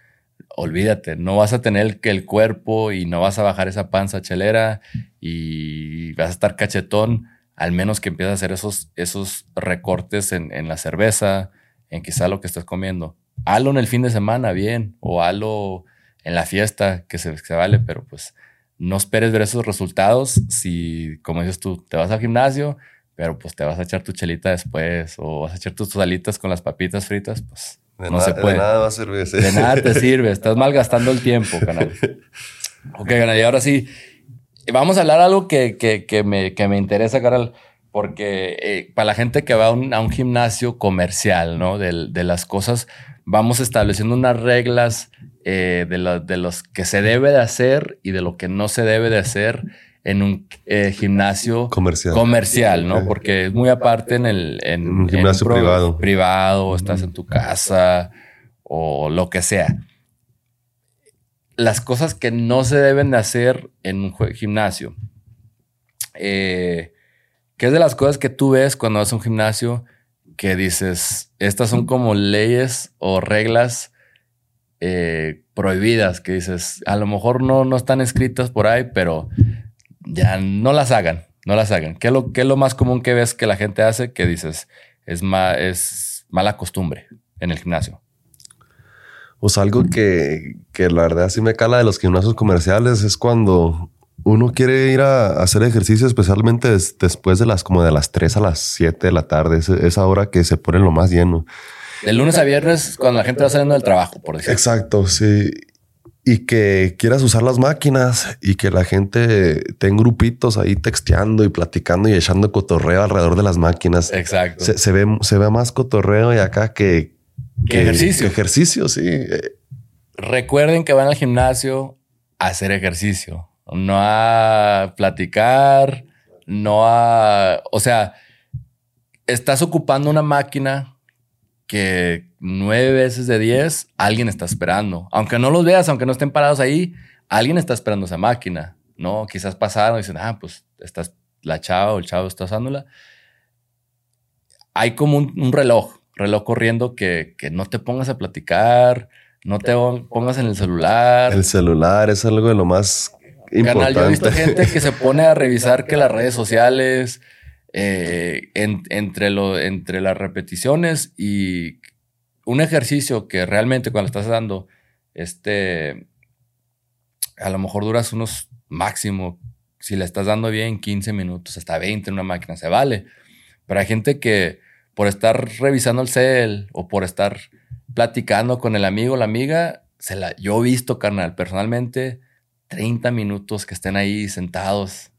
olvídate, no vas a tener que el cuerpo y no vas a bajar esa panza chelera y vas a estar cachetón, al menos que empieces a hacer esos, esos recortes en, en la cerveza, en quizá lo que estás comiendo. Halo en el fin de semana, bien, o halo en la fiesta, que se, se vale, pero pues no esperes ver esos resultados si, como dices tú, te vas al gimnasio, pero pues te vas a echar tu chelita después o vas a echar tus salitas con las papitas fritas, pues no se puede. De nada va a servir. De nada te sirve, estás malgastando el tiempo, canal. ok, canal, y ahora sí, vamos a hablar algo que, que, que, me, que me interesa, canal, porque eh, para la gente que va a un, a un gimnasio comercial, ¿no? De, de, las cosas, vamos estableciendo unas reglas eh, de, de los que se debe de hacer y de lo que no se debe de hacer en un eh, gimnasio comercial, comercial ¿no? Porque es muy aparte en el en, un gimnasio privado. Privado, estás en tu casa o lo que sea. Las cosas que no se deben de hacer en un gimnasio. Eh, ¿Qué es de las cosas que tú ves cuando vas a un gimnasio que dices, estas son como leyes o reglas eh, prohibidas que dices, a lo mejor no, no están escritas por ahí, pero ya no las hagan, no las hagan. ¿Qué es lo, qué es lo más común que ves que la gente hace que dices es, es mala costumbre en el gimnasio? Pues algo que, que la verdad sí me cala de los gimnasios comerciales es cuando uno quiere ir a hacer ejercicio, especialmente después de las como de las 3 a las 7 de la tarde, esa hora que se pone lo más lleno. De lunes a viernes, cuando la gente va saliendo del trabajo, por decirlo. Exacto, sí y que quieras usar las máquinas y que la gente tenga grupitos ahí texteando y platicando y echando cotorreo alrededor de las máquinas. Exacto. Se, ve, se ve más cotorreo y acá que, que, ejercicio. ejercicio, sí. Recuerden que van al gimnasio a hacer ejercicio, no a platicar, no a... O sea, estás ocupando una máquina que nueve veces de diez alguien está esperando. Aunque no los veas, aunque no estén parados ahí, alguien está esperando esa máquina, ¿no? Quizás pasaron y dicen, ah, pues estás la chava o el chavo está usándola. Hay como un, reloj, reloj corriendo que, que, no te pongas a platicar, no te pongas en el celular. El celular es algo de lo más importante. Canal, yo he visto gente que se pone a revisar que las redes sociales, eh, entre, lo, entre las repeticiones y un ejercicio que realmente cuando estás dando, este, a lo mejor duras unos máximo, si le estás dando bien, 15 minutos, hasta 20 en una máquina, se vale. Pero hay gente que por estar revisando el cel o por estar platicando con el amigo o la amiga, se la, yo he visto, carnal, personalmente, 30 minutos que estén ahí sentados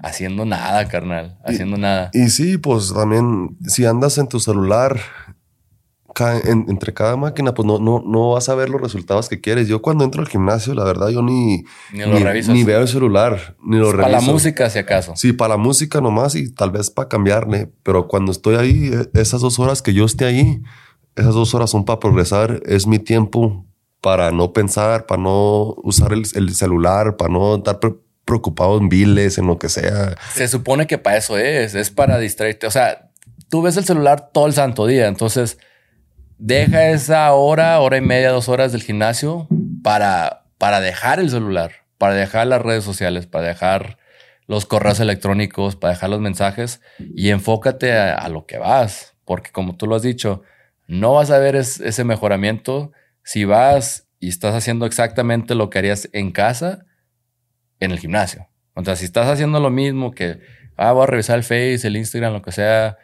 haciendo nada, carnal, haciendo nada. Y sí, pues también si andas en tu celular entre cada máquina, pues no, no, no vas a ver los resultados que quieres. Yo cuando entro al gimnasio, la verdad, yo ni, ni, veo el celular, ni lo reviso. Para la música, si acaso. Sí, para la música nomás y tal vez para cambiarle. Pero cuando estoy ahí, e, esas dos horas que yo esté ahí, esas dos horas son para progresar. Es mi tiempo para no pensar, para no usar el, el celular, para no estar preocupado en biles, en lo que sea. Se supone que para eso es, es para distraerte. O sea, tú ves el celular todo el santo día, entonces deja esa hora, hora y media, dos horas del gimnasio para, para dejar el celular, para dejar las redes sociales, para dejar los correos electrónicos, para dejar los mensajes y enfócate a, lo que vas, porque como tú lo has dicho, no vas a ver ese mejoramiento si vas y estás haciendo exactamente lo que harías en casa en el gimnasio. O sea, si estás haciendo lo mismo que, ah, voy a revisar el Face, el Instagram, lo que sea,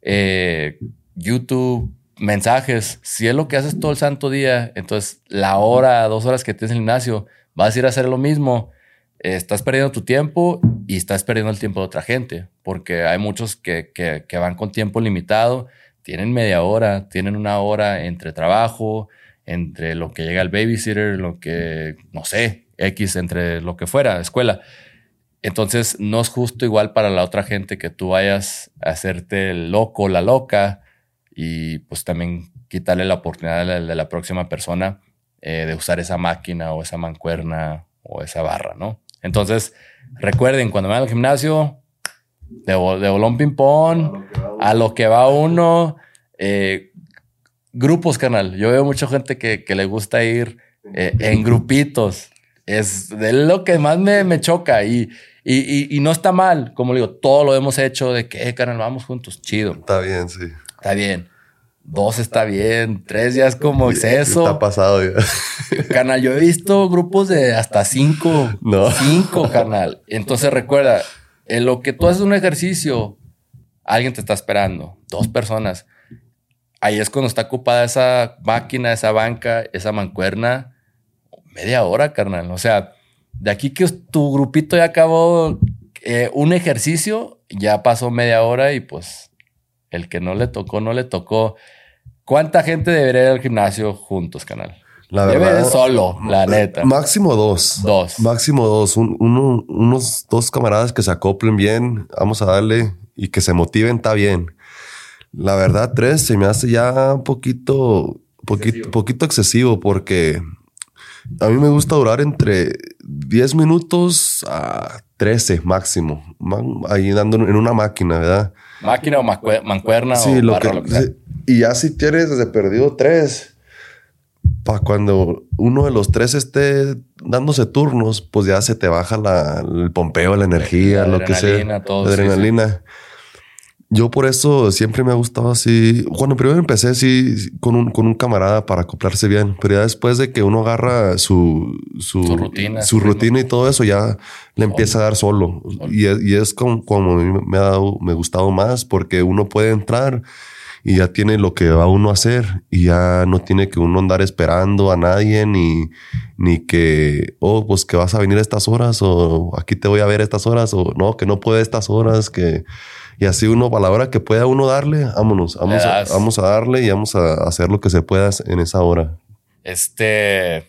eh, YouTube, mensajes, si es lo que haces todo el santo día, entonces la hora, dos horas que tienes en el gimnasio, vas a ir a hacer lo mismo, estás perdiendo tu tiempo y estás perdiendo el tiempo de otra gente, porque hay muchos que, que, que van con tiempo limitado, tienen media hora, tienen una hora entre trabajo, entre lo que llega el babysitter, lo que, no sé, X, entre lo que fuera, escuela. Entonces, no es justo igual para la otra gente que tú vayas a hacerte el loco, la loca, y pues también quitarle la oportunidad de la, próxima persona eh, de usar esa máquina o esa mancuerna o esa barra, ¿no? Entonces, recuerden, cuando van al gimnasio, de, de bolón ping-pong, a lo que va uno, eh, grupos, canal. Yo veo mucha gente que, le gusta ir eh, en grupitos. Es de lo que más me, me choca y, y, y, no está mal. Como le digo, todo lo hemos hecho de que, eh, canal, vamos juntos. Chido. Está bien, sí. Está bien. Dos está bien, tres ya es como exceso. Está pasado ya. Canal, yo he visto grupos de hasta cinco. No. Cinco, canal. Entonces recuerda, en lo que tú haces un ejercicio, alguien te está esperando. Dos personas. Ahí es cuando está ocupada esa máquina, esa banca, esa mancuerna. Media hora, carnal. O sea, de aquí que tu grupito ya acabó eh, un ejercicio, ya pasó media hora y pues el que no le tocó, no le tocó. ¿Cuánta gente debería ir al gimnasio juntos, canal? La verdad. solo, la neta. Máximo dos. Dos. Máximo dos. uno, unos dos camaradas que se acoplen bien. Vamos a darle y que se motiven, está bien. La verdad, tres se me hace ya un poquito, poquito, excesivo. poquito excesivo porque a mí me gusta durar entre 10 minutos a 13 máximo. Ahí dando en una máquina, ¿verdad? Máquina o mancuerna sí, o lo que, Y ya si tienes desde perdido tres, para cuando uno de los tres esté dándose turnos, pues ya se te baja la, el pompeo, la energía, lo que sea. Todo, adrenalina. Yo por eso siempre me ha gustado así. Cuando primero empecé así con un, con un camarada para acoplarse bien, pero ya después de que uno agarra su, su, rutina, su rutina y todo eso, ya le empieza a dar solo. Y, y, es como, como me ha dado, me ha gustado más porque uno puede entrar y ya tiene lo que va uno a hacer y ya no tiene que uno andar esperando a nadie ni, ni que, oh, pues que vas a venir a estas horas o aquí te voy a ver estas horas o no, que no puede estas horas, que y así uno, a la hora que pueda uno darle, vámonos, vamos, a, vamos a darle y vamos a hacer lo que se pueda en esa hora. Este,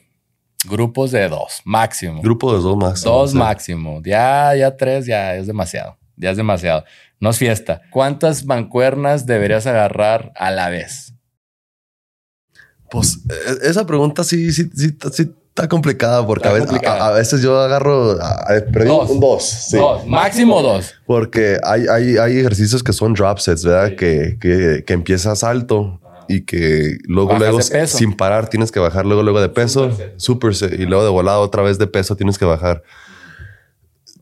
grupos de dos, máximo. Grupo de dos máximo. Dos máximo. Ya, ya tres, ya es demasiado. Ya es demasiado. No es fiesta. ¿Cuántas mancuernas deberías agarrar a la vez? Pues e, esa pregunta sí, sí, sí, sí Está complicada porque a, veces, yo agarro dos, un dos, dos, máximo dos. Porque hay, hay, hay ejercicios que son drop sets, ¿verdad? Que, que, que empiezas alto y que luego, luego, sin parar, tienes que bajar luego, luego de peso, super set, y luego de volado otra vez de peso tienes que bajar.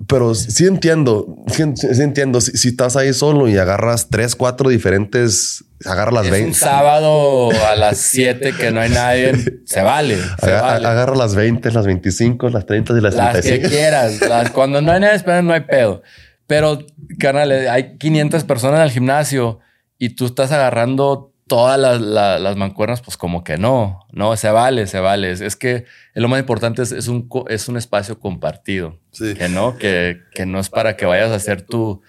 Pero sí entiendo, sí, entiendo. Si, estás ahí solo y agarras tres, cuatro diferentes, agarra las 20. Un sábado a las 7 que no hay nadie, se vale. Agarra las 20, las 25, las 30 y las, las 35. que quieras. cuando no hay nadie esperando, no hay pedo. Pero, carnal, hay 500 personas en el gimnasio y tú estás agarrando todas las, mancuernas, pues como que no, no, se vale, se vale. Es, que lo más importante es, un, es un espacio compartido. Que no, que, que, no es para que vayas a hacer tu,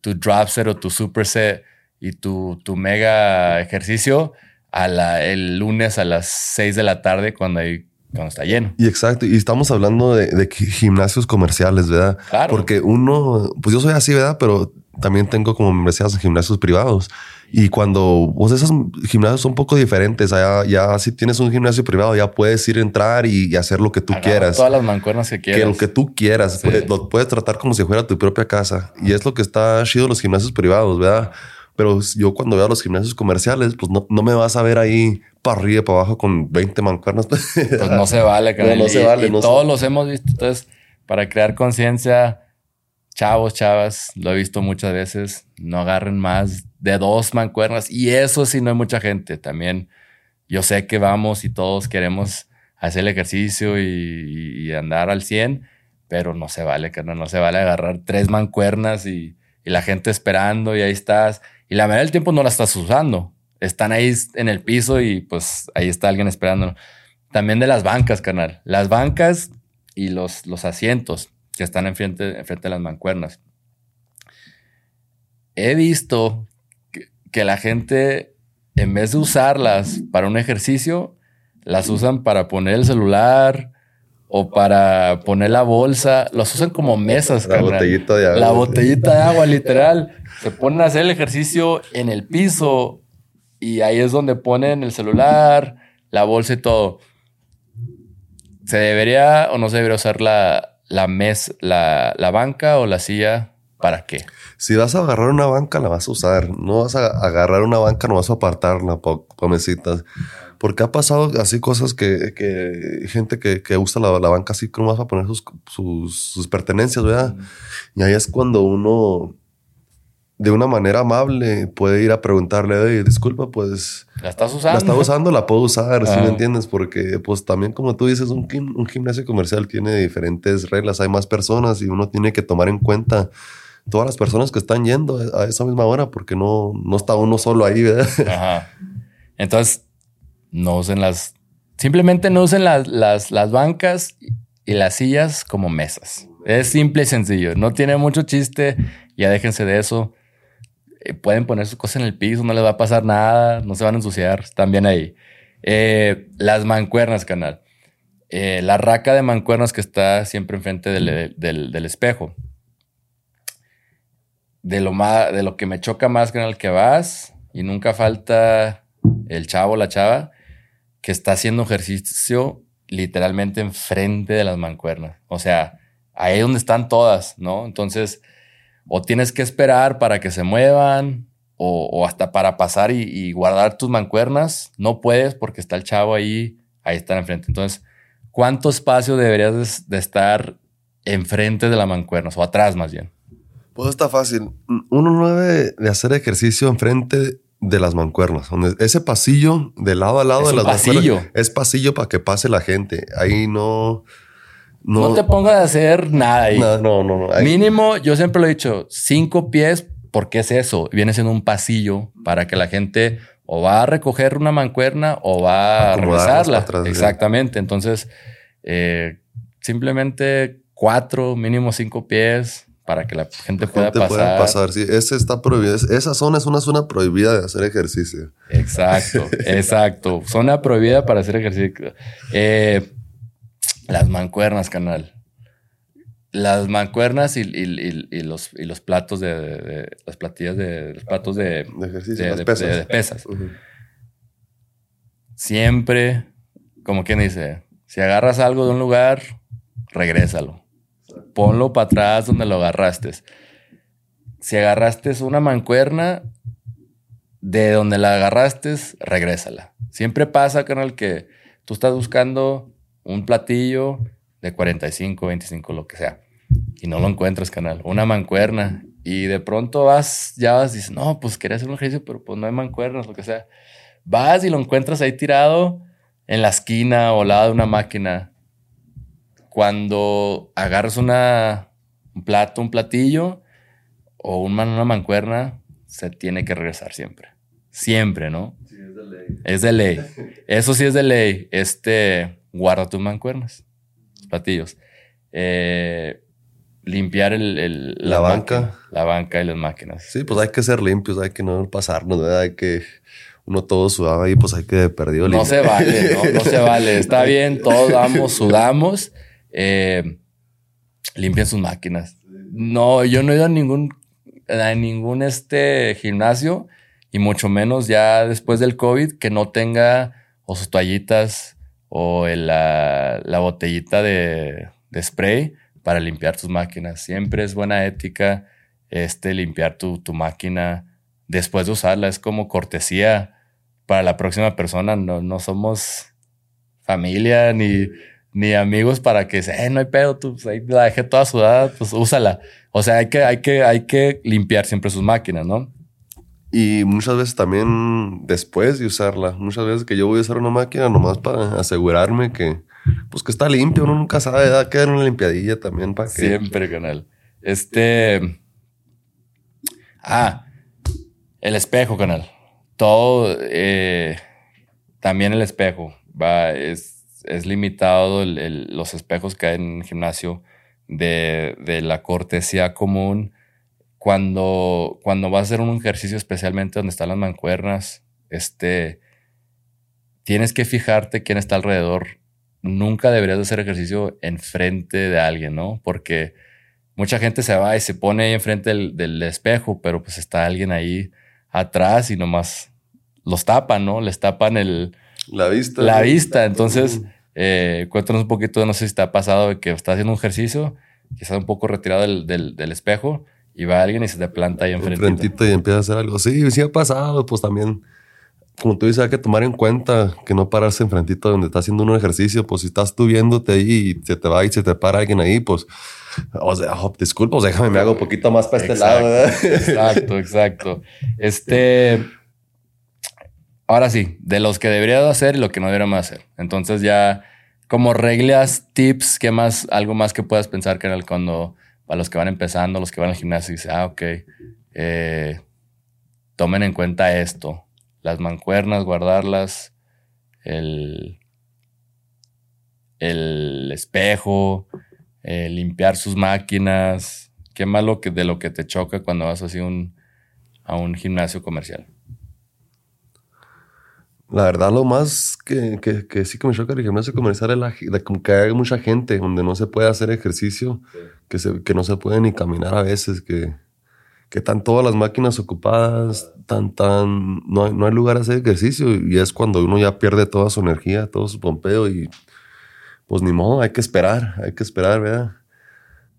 tu drop set o tu super set y tu, tu mega ejercicio a la, el lunes a las 6 de la tarde cuando hay cuando está lleno. Y exacto, y estamos hablando de, de gimnasios comerciales, ¿verdad? Claro. Porque uno, pues yo soy así, ¿verdad? Pero también tengo como membresías en gimnasios privados. Y cuando vos esos gimnasios son un poco diferentes, ya, ya si tienes un gimnasio privado, ya puedes ir a entrar y, hacer lo que tú quieras. Todas las mancuernas que quieras. Que lo que tú quieras. lo puedes tratar como si fuera tu propia casa. Y es lo que está chido los gimnasios privados, ¿verdad? Pero yo cuando veo a los gimnasios comerciales, pues no, no me vas a ver ahí para arriba y para abajo con 20 mancuernas. pues no se vale, No, no se vale. Y, todos los hemos visto. Entonces, para crear conciencia, chavos, chavas, lo he visto muchas veces, no agarren más de dos mancuernas. Y eso sí no hay mucha gente. También yo sé que vamos y todos queremos hacer el ejercicio y, andar al 100, pero no se vale, que no, se vale agarrar tres mancuernas y, la gente esperando y ahí estás. Y la mayoría del tiempo no la estás usando. Están ahí en el piso y pues ahí está alguien esperando. También de las bancas, canal. Las bancas y los, los asientos que están enfrente, enfrente de las mancuernas. He visto que la gente en vez de usarlas para un ejercicio, las usan para poner el celular o para poner la bolsa. Los usan como mesas. La botellita de agua. La botellita de agua, literal. Se ponen a hacer el ejercicio en el piso y ahí es donde ponen el celular, la bolsa y todo. ¿Se debería o no se debería usar la, la, mes, la, la banca o la silla? ¿Para qué? Si vas a agarrar una banca, la vas a usar. No vas a agarrar una banca, no vas a apartarla para mesitas. Porque ha pasado así cosas que, que gente que, que usa la, la, banca así como vas a poner sus, sus, sus pertenencias, ¿verdad? Y ahí es cuando uno de una manera amable puede ir a preguntarle, disculpa, pues... ¿La estás usando? La está usando, la puedo usar, si me entiendes? Porque pues también como tú dices, un, un gimnasio comercial tiene diferentes reglas, hay más personas y uno tiene que tomar en cuenta todas las personas que están yendo a esa misma hora porque no, no está uno solo ahí, ¿verdad? Ajá. Entonces, no usen las... Simplemente no usen las, las, las bancas y las sillas como mesas. Es simple y sencillo. No tiene mucho chiste. Ya déjense de eso. Eh, pueden poner sus cosas en el piso, no les va a pasar nada, no se van a ensuciar, están bien ahí. Eh, las mancuernas, canal. Eh, la raca de mancuernas que está siempre enfrente del, del, espejo. De lo, más, de lo que me choca más, canal, que vas y nunca falta el chavo la chava que está haciendo ejercicio literalmente enfrente de las mancuernas. O sea, ahí es donde están todas, ¿no? Entonces, o tienes que esperar para que se muevan o, hasta para pasar y, guardar tus mancuernas. No puedes porque está el chavo ahí, ahí está enfrente. Entonces, ¿cuánto espacio deberías de, estar enfrente de la mancuerna o atrás más bien? Pues está fácil. Uno no debe de hacer ejercicio enfrente de las mancuernas. Donde ese pasillo de lado a lado de las pasillo. es pasillo para que pase la gente. Ahí no no, te pongas a hacer nada ahí. No, no, no. Mínimo, yo siempre lo he dicho, cinco pies, porque es eso. Viene siendo un pasillo para que la gente o va a recoger una mancuerna o va a regresarla. Exactamente. Entonces, eh, simplemente cuatro, mínimo cinco pies para que la gente, pueda pasar. Pueda pasar, sí. Ese está prohibido. Esa zona es una zona prohibida de hacer ejercicio. Exacto, exacto. Zona prohibida para hacer ejercicio. Eh, las mancuernas, canal. Las mancuernas y, los, y los platos de, las platillas de los platos de, ejercicio, de, pesas. Siempre, como quien dice, si agarras algo de un lugar, regrésalo. Ponlo para atrás donde lo agarraste. Si agarraste una mancuerna, de donde la agarraste, regrésala. Siempre pasa, canal, que tú estás buscando un platillo de 45, 25, lo que sea, y no lo encuentras, canal, una mancuerna, y de pronto vas, ya vas, dices, no, pues quería hacer un ejercicio, pero pues no hay mancuernas, lo que sea. Vas y lo encuentras ahí tirado en la esquina o al lado de una máquina. Cuando agarras una, un plato, un platillo o una, una mancuerna, se tiene que regresar siempre. Siempre, ¿no? Sí, es de ley. Es de ley. Eso sí es de ley. Este, guarda tus mancuernas, platillos. Eh, limpiar el, la banca. la banca y las máquinas. Sí, pues hay que ser limpios, hay que no pasarnos, ¿verdad? Hay que uno todo sudaba ahí, pues hay que perdido. No se vale, ¿no? no se vale. Está bien, todos damos, sudamos. Eh, limpien sus máquinas. No, yo no he ido a ningún, a ningún este gimnasio y mucho menos ya después del COVID que no tenga o sus toallitas o la, botellita de, de, spray para limpiar tus máquinas. Siempre es buena ética este, limpiar tu, tu, máquina después de usarla. Es como cortesía para la próxima persona. No, no somos familia ni, ni amigos para que eh, no hay pedo, tú pues, ahí la dejé toda sudada, pues úsala. O sea, hay que, hay que, hay que limpiar siempre sus máquinas, ¿no? Y muchas veces también después de usarla, muchas veces que yo voy a usar una máquina nomás para asegurarme que, pues que está limpio, uno nunca sabe, da que dar una limpiadilla también para que... Siempre, canal. Este... Ah, el espejo, canal. Todo, eh, también el espejo, va, es, es limitado los espejos que hay en el gimnasio de, de la cortesía común cuando, cuando vas a hacer un ejercicio, especialmente donde están las mancuernas, Este, tienes que fijarte quién está alrededor. Nunca deberías hacer ejercicio enfrente de alguien, ¿no? Porque mucha gente se va y se pone ahí enfrente del, del espejo, pero pues está alguien ahí atrás y nomás los tapan, ¿no? Les tapan el... La vista. La vista. Entonces, eh, cuéntanos un poquito, no sé si te ha pasado que estás haciendo un ejercicio, quizás un poco retirado del, del, espejo, y va alguien y se te planta ahí enfrente. Enfrentito y empieza a hacer algo. Sí, sí ha pasado, pues también como tú dices, hay que tomar en cuenta que no pararse enfrentito donde está haciendo un ejercicio. Pues si estás tú viéndote ahí y se te va y se te para alguien ahí, pues, o sea, oh, disculpa, pues déjame, me hago un poquito más para este lado. Exacto, exacto. Este, ahora sí, de los que debería hacer y lo que no deberíamos hacer. Entonces ya, como reglas, tips, ¿qué más? Algo más que puedas pensar que era el cuando, para los que van empezando, los que van al gimnasio y dicen, ah, ok, eh, tomen en cuenta esto las mancuernas, guardarlas, el, el espejo, eh, limpiar sus máquinas. Qué malo que de lo que te choca cuando vas así a un gimnasio comercial. La verdad, lo más que, sí que me choca el gimnasio comercial es la, que hay mucha gente donde no se puede hacer ejercicio, que, que no se puede ni caminar a veces, que, que están todas las máquinas ocupadas, tan, tan, no hay, no hay lugar a hacer ejercicio y es cuando uno ya pierde toda su energía, todo su pompeo y pues ni modo, hay que esperar, hay que esperar, ¿verdad?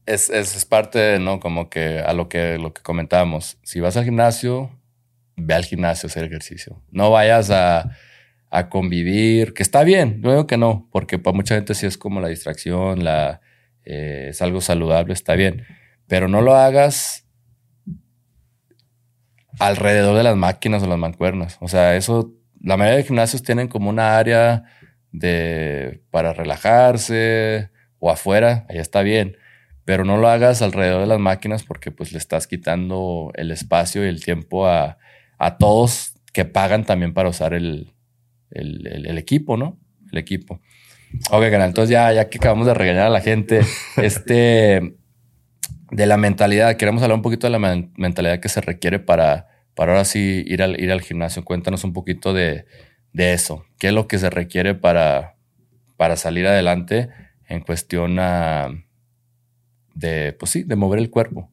Es, es, parte, ¿no? Como que a lo que, lo que comentábamos. Si vas al gimnasio, ve al gimnasio a hacer ejercicio. No vayas a, a convivir, que está bien, no digo que no, porque para mucha gente sí es como la distracción, eh, es algo saludable, está bien. Pero no lo hagas alrededor de las máquinas o las mancuernas. O sea, eso, la mayoría de gimnasios tienen como una área de, para relajarse o afuera, ahí está bien. Pero no lo hagas alrededor de las máquinas porque pues le estás quitando el espacio y el tiempo a, a todos que pagan también para usar el, el, el, equipo, ¿no? El equipo. Ok, canal. Entonces ya, ya que acabamos de regañar a la gente, este de la mentalidad, queremos hablar un poquito de la mentalidad que se requiere para, para ahora sí ir al, ir al gimnasio. Cuéntanos un poquito de, de eso. ¿Qué es lo que se requiere para, para salir adelante en cuestión de, pues sí, de mover el cuerpo?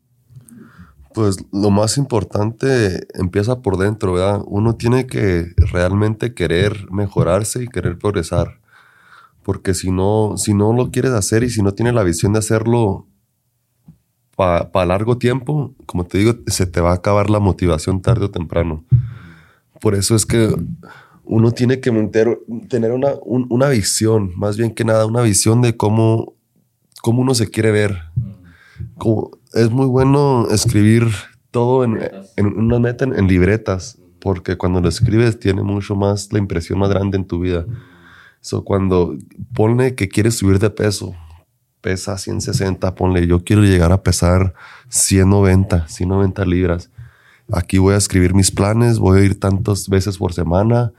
Pues lo más importante empieza por dentro, ¿verdad? Uno tiene que realmente querer mejorarse y querer progresar. Porque si no, si no lo quieres hacer y si no tienes la visión de hacerlo para largo tiempo, como te digo, se te va a acabar la motivación tarde o temprano. Por eso es que uno tiene que tener una, una visión, más bien que nada, una visión de cómo, cómo uno se quiere ver. Como, es muy bueno escribir todo en, en una meta en, libretas, porque cuando lo escribes tiene mucho más la impresión más grande en tu vida. So, cuando pone que quieres subir de peso, pesa 160, ponle, yo quiero llegar a pesar 190, 190 libras. Aquí voy a escribir mis planes, voy a ir tantas veces por semana.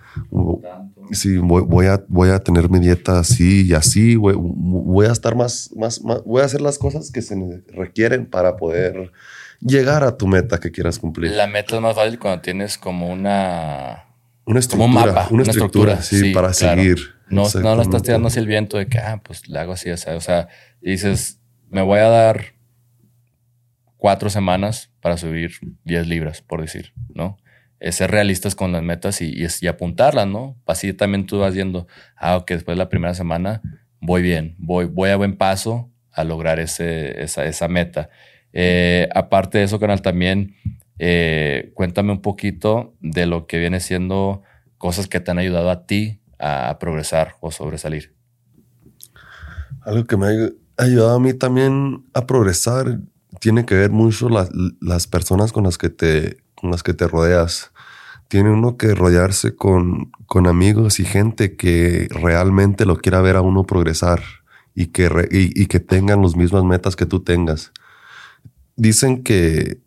Sí, voy, a, voy a tener mi dieta así y así. Voy, a estar más, más, voy a hacer las cosas que se requieren para poder llegar a tu meta que quieras cumplir. La meta es más fácil cuando tienes como una... Una estructura. Una, estructura, sí, para seguir. No, no lo estás tirando hacia el viento de que, ah, pues le hago así, o sea, o sea dices, me voy a dar cuatro semanas para subir 10 libras, por decir, ¿no? Es ser realistas con las metas y, y, apuntarlas, ¿no? Así también tú vas viendo, ah, ok, después de la primera semana voy bien, voy, voy a buen paso a lograr ese, esa, esa meta. Eh, aparte de eso, canal, también eh, cuéntame un poquito de lo que viene siendo cosas que te han ayudado a ti a progresar o sobresalir. Algo que me ha ayudado a mí también a progresar tiene que ver mucho las personas con las que te, con las que te rodeas. Tiene uno que rodearse con, con amigos y gente que realmente lo quiera ver a uno progresar y que, y, que tengan las mismas metas que tú tengas. Dicen que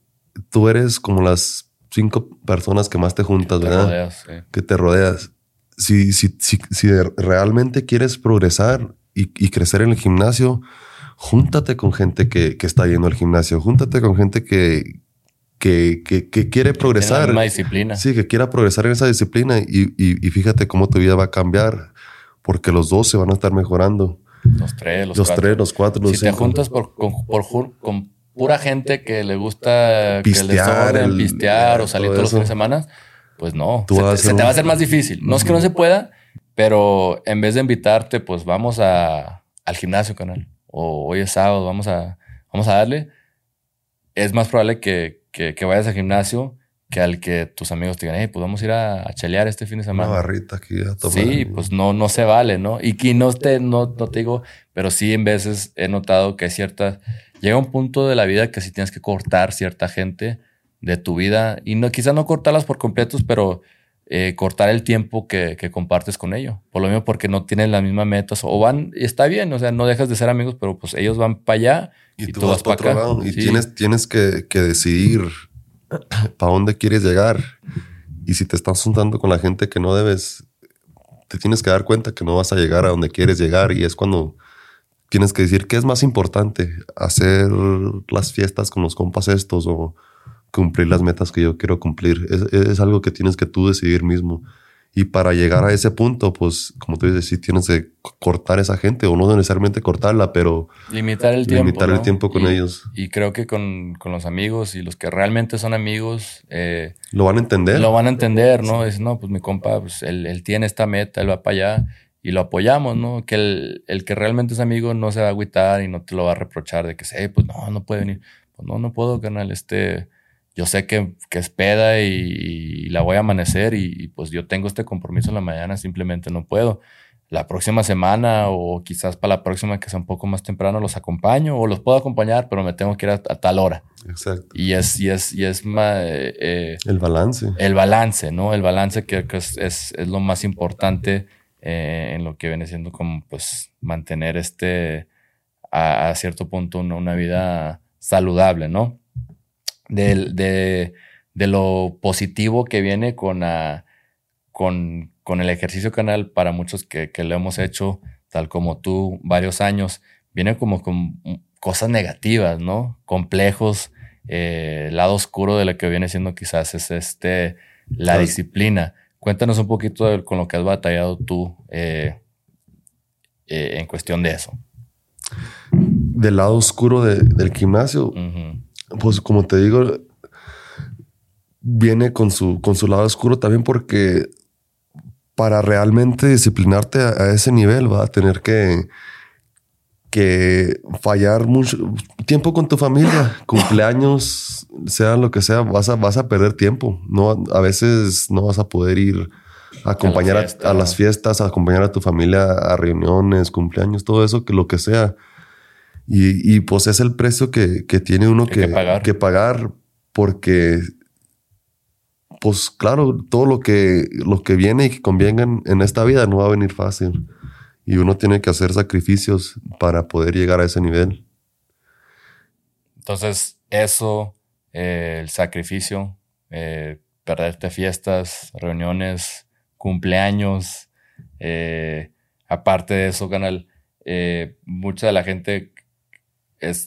tú eres como las cinco personas que más te juntas, ¿verdad? Que te rodeas si, si, si, si realmente quieres progresar y, y, crecer en el gimnasio, júntate con gente que, que está yendo al gimnasio, júntate con gente que, que, que, quiere progresar. En la disciplina. Sí, que quiera progresar en esa disciplina y, y, fíjate cómo tu vida va a cambiar porque los dos se van a estar mejorando. Los tres, los, los tres, los cuatro, los si te juntas por, con, por, con pura gente que le gusta pistear, que el, pistear o salir todos los fines de semana, pues no, se, te va a hacer más difícil. No es que no se pueda, pero en vez de invitarte, pues vamos a, al gimnasio, canal. O hoy es sábado, vamos a, vamos a darle. Es más probable que, que, vayas al gimnasio que al que tus amigos te digan, hey, pues vamos a ir a, chelear este fin de semana. Una barrita aquí a tomar. Sí, pues no, no se vale, ¿no? Y que no te, no, no te digo, pero sí en veces he notado que hay ciertas, llega un punto de la vida que sí tienes que cortar cierta gente de tu vida y no, quizás no cortarlas por completos, pero eh, cortar el tiempo que, compartes con ellos. Por lo mismo, porque no tienen las mismas metas o van, y está bien, o sea, no dejas de ser amigos, pero pues ellos van para allá y, tú, vas, para acá. Y tienes, tienes que, que decidir para dónde quieres llegar. Y si te estás juntando con la gente que no debes, te tienes que dar cuenta que no vas a llegar a donde quieres llegar. Y es cuando tienes que decir qué es más importante, hacer las fiestas con los compas estos o cumplir las metas que yo quiero cumplir. Es, algo que tienes que tú decidir mismo. Y para llegar a ese punto, pues, como tú dices, sí tienes que cortar a esa gente, o no necesariamente cortarla, pero... Limitar el tiempo. Limitar el tiempo con ellos. Y creo que con, con, los amigos y los que realmente son amigos... Eh, lo van a entender. Lo van a entender, ¿no? Es, no, pues mi compa, pues él, él, tiene esta meta, él va para allá y lo apoyamos, ¿no? Que el, el, que realmente es amigo no se va a agüitar y no te lo va a reprochar de que, hey, pues no, no puede venir. Pues no, no puedo, canal, este yo sé que, que es peda y, la voy a amanecer y, pues yo tengo este compromiso en la mañana, simplemente no puedo. La próxima semana o quizás para la próxima que sea un poco más temprano los acompaño o los puedo acompañar, pero me tengo que ir a, tal hora. Exacto. Y es, y es, y es más... Eh, el balance. El balance, ¿no? El balance que, es, es, es, lo más importante eh, en lo que viene siendo como pues mantener este a, cierto punto una, una vida saludable, ¿no? De, de, lo positivo que viene con, con, con, el ejercicio canal para muchos que, que, lo hemos hecho, tal como tú, varios años, viene como con cosas negativas, ¿no? Complejos, eh, lado oscuro de lo que viene siendo quizás es este, la disciplina. Cuéntanos un poquito con lo que has batallado tú eh, eh, en cuestión de eso. Del lado oscuro del gimnasio pues como te digo, viene con su, con su lado oscuro también porque para realmente disciplinarte a, ese nivel va a tener que, que fallar mucho tiempo con tu familia, cumpleaños, sea lo que sea, vas a, vas a perder tiempo. No, a veces no vas a poder ir a acompañar a, las fiestas, a acompañar a tu familia a reuniones, cumpleaños, todo eso, que lo que sea. Y, pues es el precio que, tiene uno que, pagar. porque, pues claro, todo lo que, lo que viene y que convenga en, esta vida no va a venir fácil. Y uno tiene que hacer sacrificios para poder llegar a ese nivel. Entonces, eso, eh, el sacrificio, eh, perderte fiestas, reuniones, cumpleaños, eh, aparte de eso, canal, mucha de la gente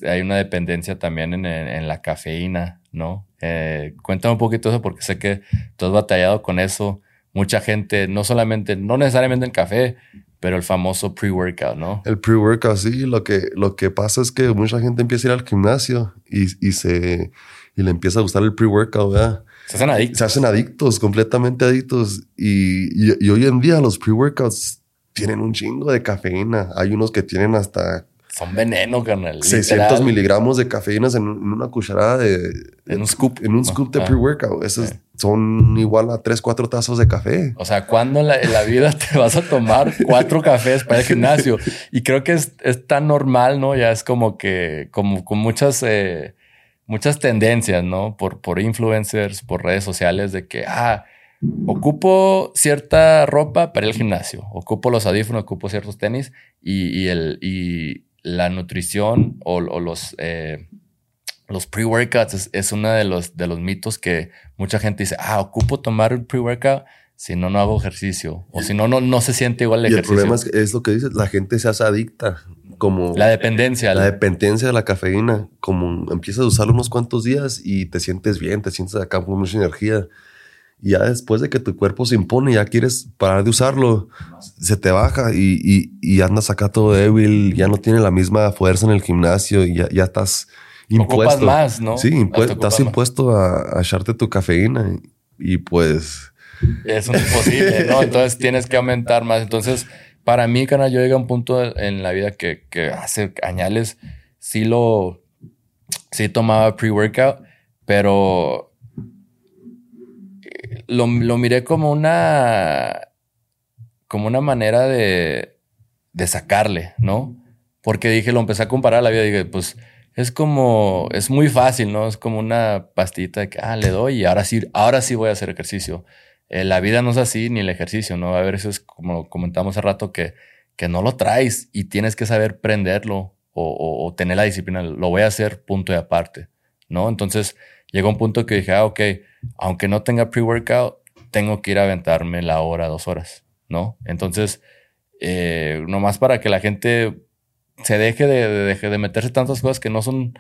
hay una dependencia también en, la cafeína, ¿no? Eh, cuéntame un poquito eso porque sé que tú has batallado con eso. Mucha gente, no solamente, no necesariamente el café, pero el famoso pre-workout, ¿no? El pre-workout, sí. Lo que, lo que pasa es que mucha gente empieza a ir al gimnasio y, y se, y le empieza a gustar el pre-workout, ¿verdad? Se hacen adictos. Se hacen adictos, completamente adictos. Y, y, y hoy en día los pre-workouts tienen un chingo de cafeína. Hay unos que tienen hasta son veneno, carnal. 600 miligramos de cafeína en, una cucharada de... En un scoop. En un scoop de pre-workout. Esos son igual a 3, 4 tazos de café. O sea, ¿cuándo en la, vida te vas a tomar cuatro cafés para el gimnasio? Y creo que es, tan normal, ¿no? Ya es como que, como con muchas... Eh, muchas tendencias, ¿no? Por, por influencers, por redes sociales de que, ah, ocupo cierta ropa para el gimnasio, ocupo los audífonos, ocupo ciertos tenis y, y el, y, la nutrición o, los, eh, los pre-workouts es, uno de los, de los mitos que mucha gente dice, ah, ocupo tomar un pre-workout si no, no hago ejercicio. O si no, no, no se siente igual el ejercicio. El problema es, es lo que dices, la gente se hace adicta. Como la dependencia. La, dependencia de la cafeína. Como empiezas a usarlo unos cuantos días y te sientes bien, te sientes acá con mucha energía. Y ya después de que tu cuerpo se impone, ya quieres parar de usarlo, se te baja y, y, y andas acá todo débil, ya no tiene la misma fuerza en el gimnasio y ya, ya estás impuesto. más, ¿no? Sí, estás impuesto a, echarte tu cafeína y, pues... Es imposible, ¿no? Entonces tienes que aumentar más. Entonces, para mí, canal, yo llegué a un punto en la vida que, que hace añales sí lo... Sí tomaba pre-workout, pero lo, lo, miré como una... Como una manera de, de sacarle, ¿no? Porque dije, lo empecé a comparar a la vida. Dije, pues es como, es muy fácil, ¿no? Es como una pastita que, ah, le doy y ahora sí, ahora sí voy a hacer ejercicio. Eh, la vida no es así, ni el ejercicio, ¿no? A veces, como comentamos hace rato, que, que no lo traes y tienes que saber prenderlo o, tener la disciplina. Lo voy a hacer punto y aparte, ¿no? Entonces, llegó un punto que dije, ah, ok, aunque no tenga pre-workout, tengo que ir a aventarme la hora, dos horas, ¿no? Entonces, eh, nomás para que la gente se deje de, de, meterse tantas cosas que no son,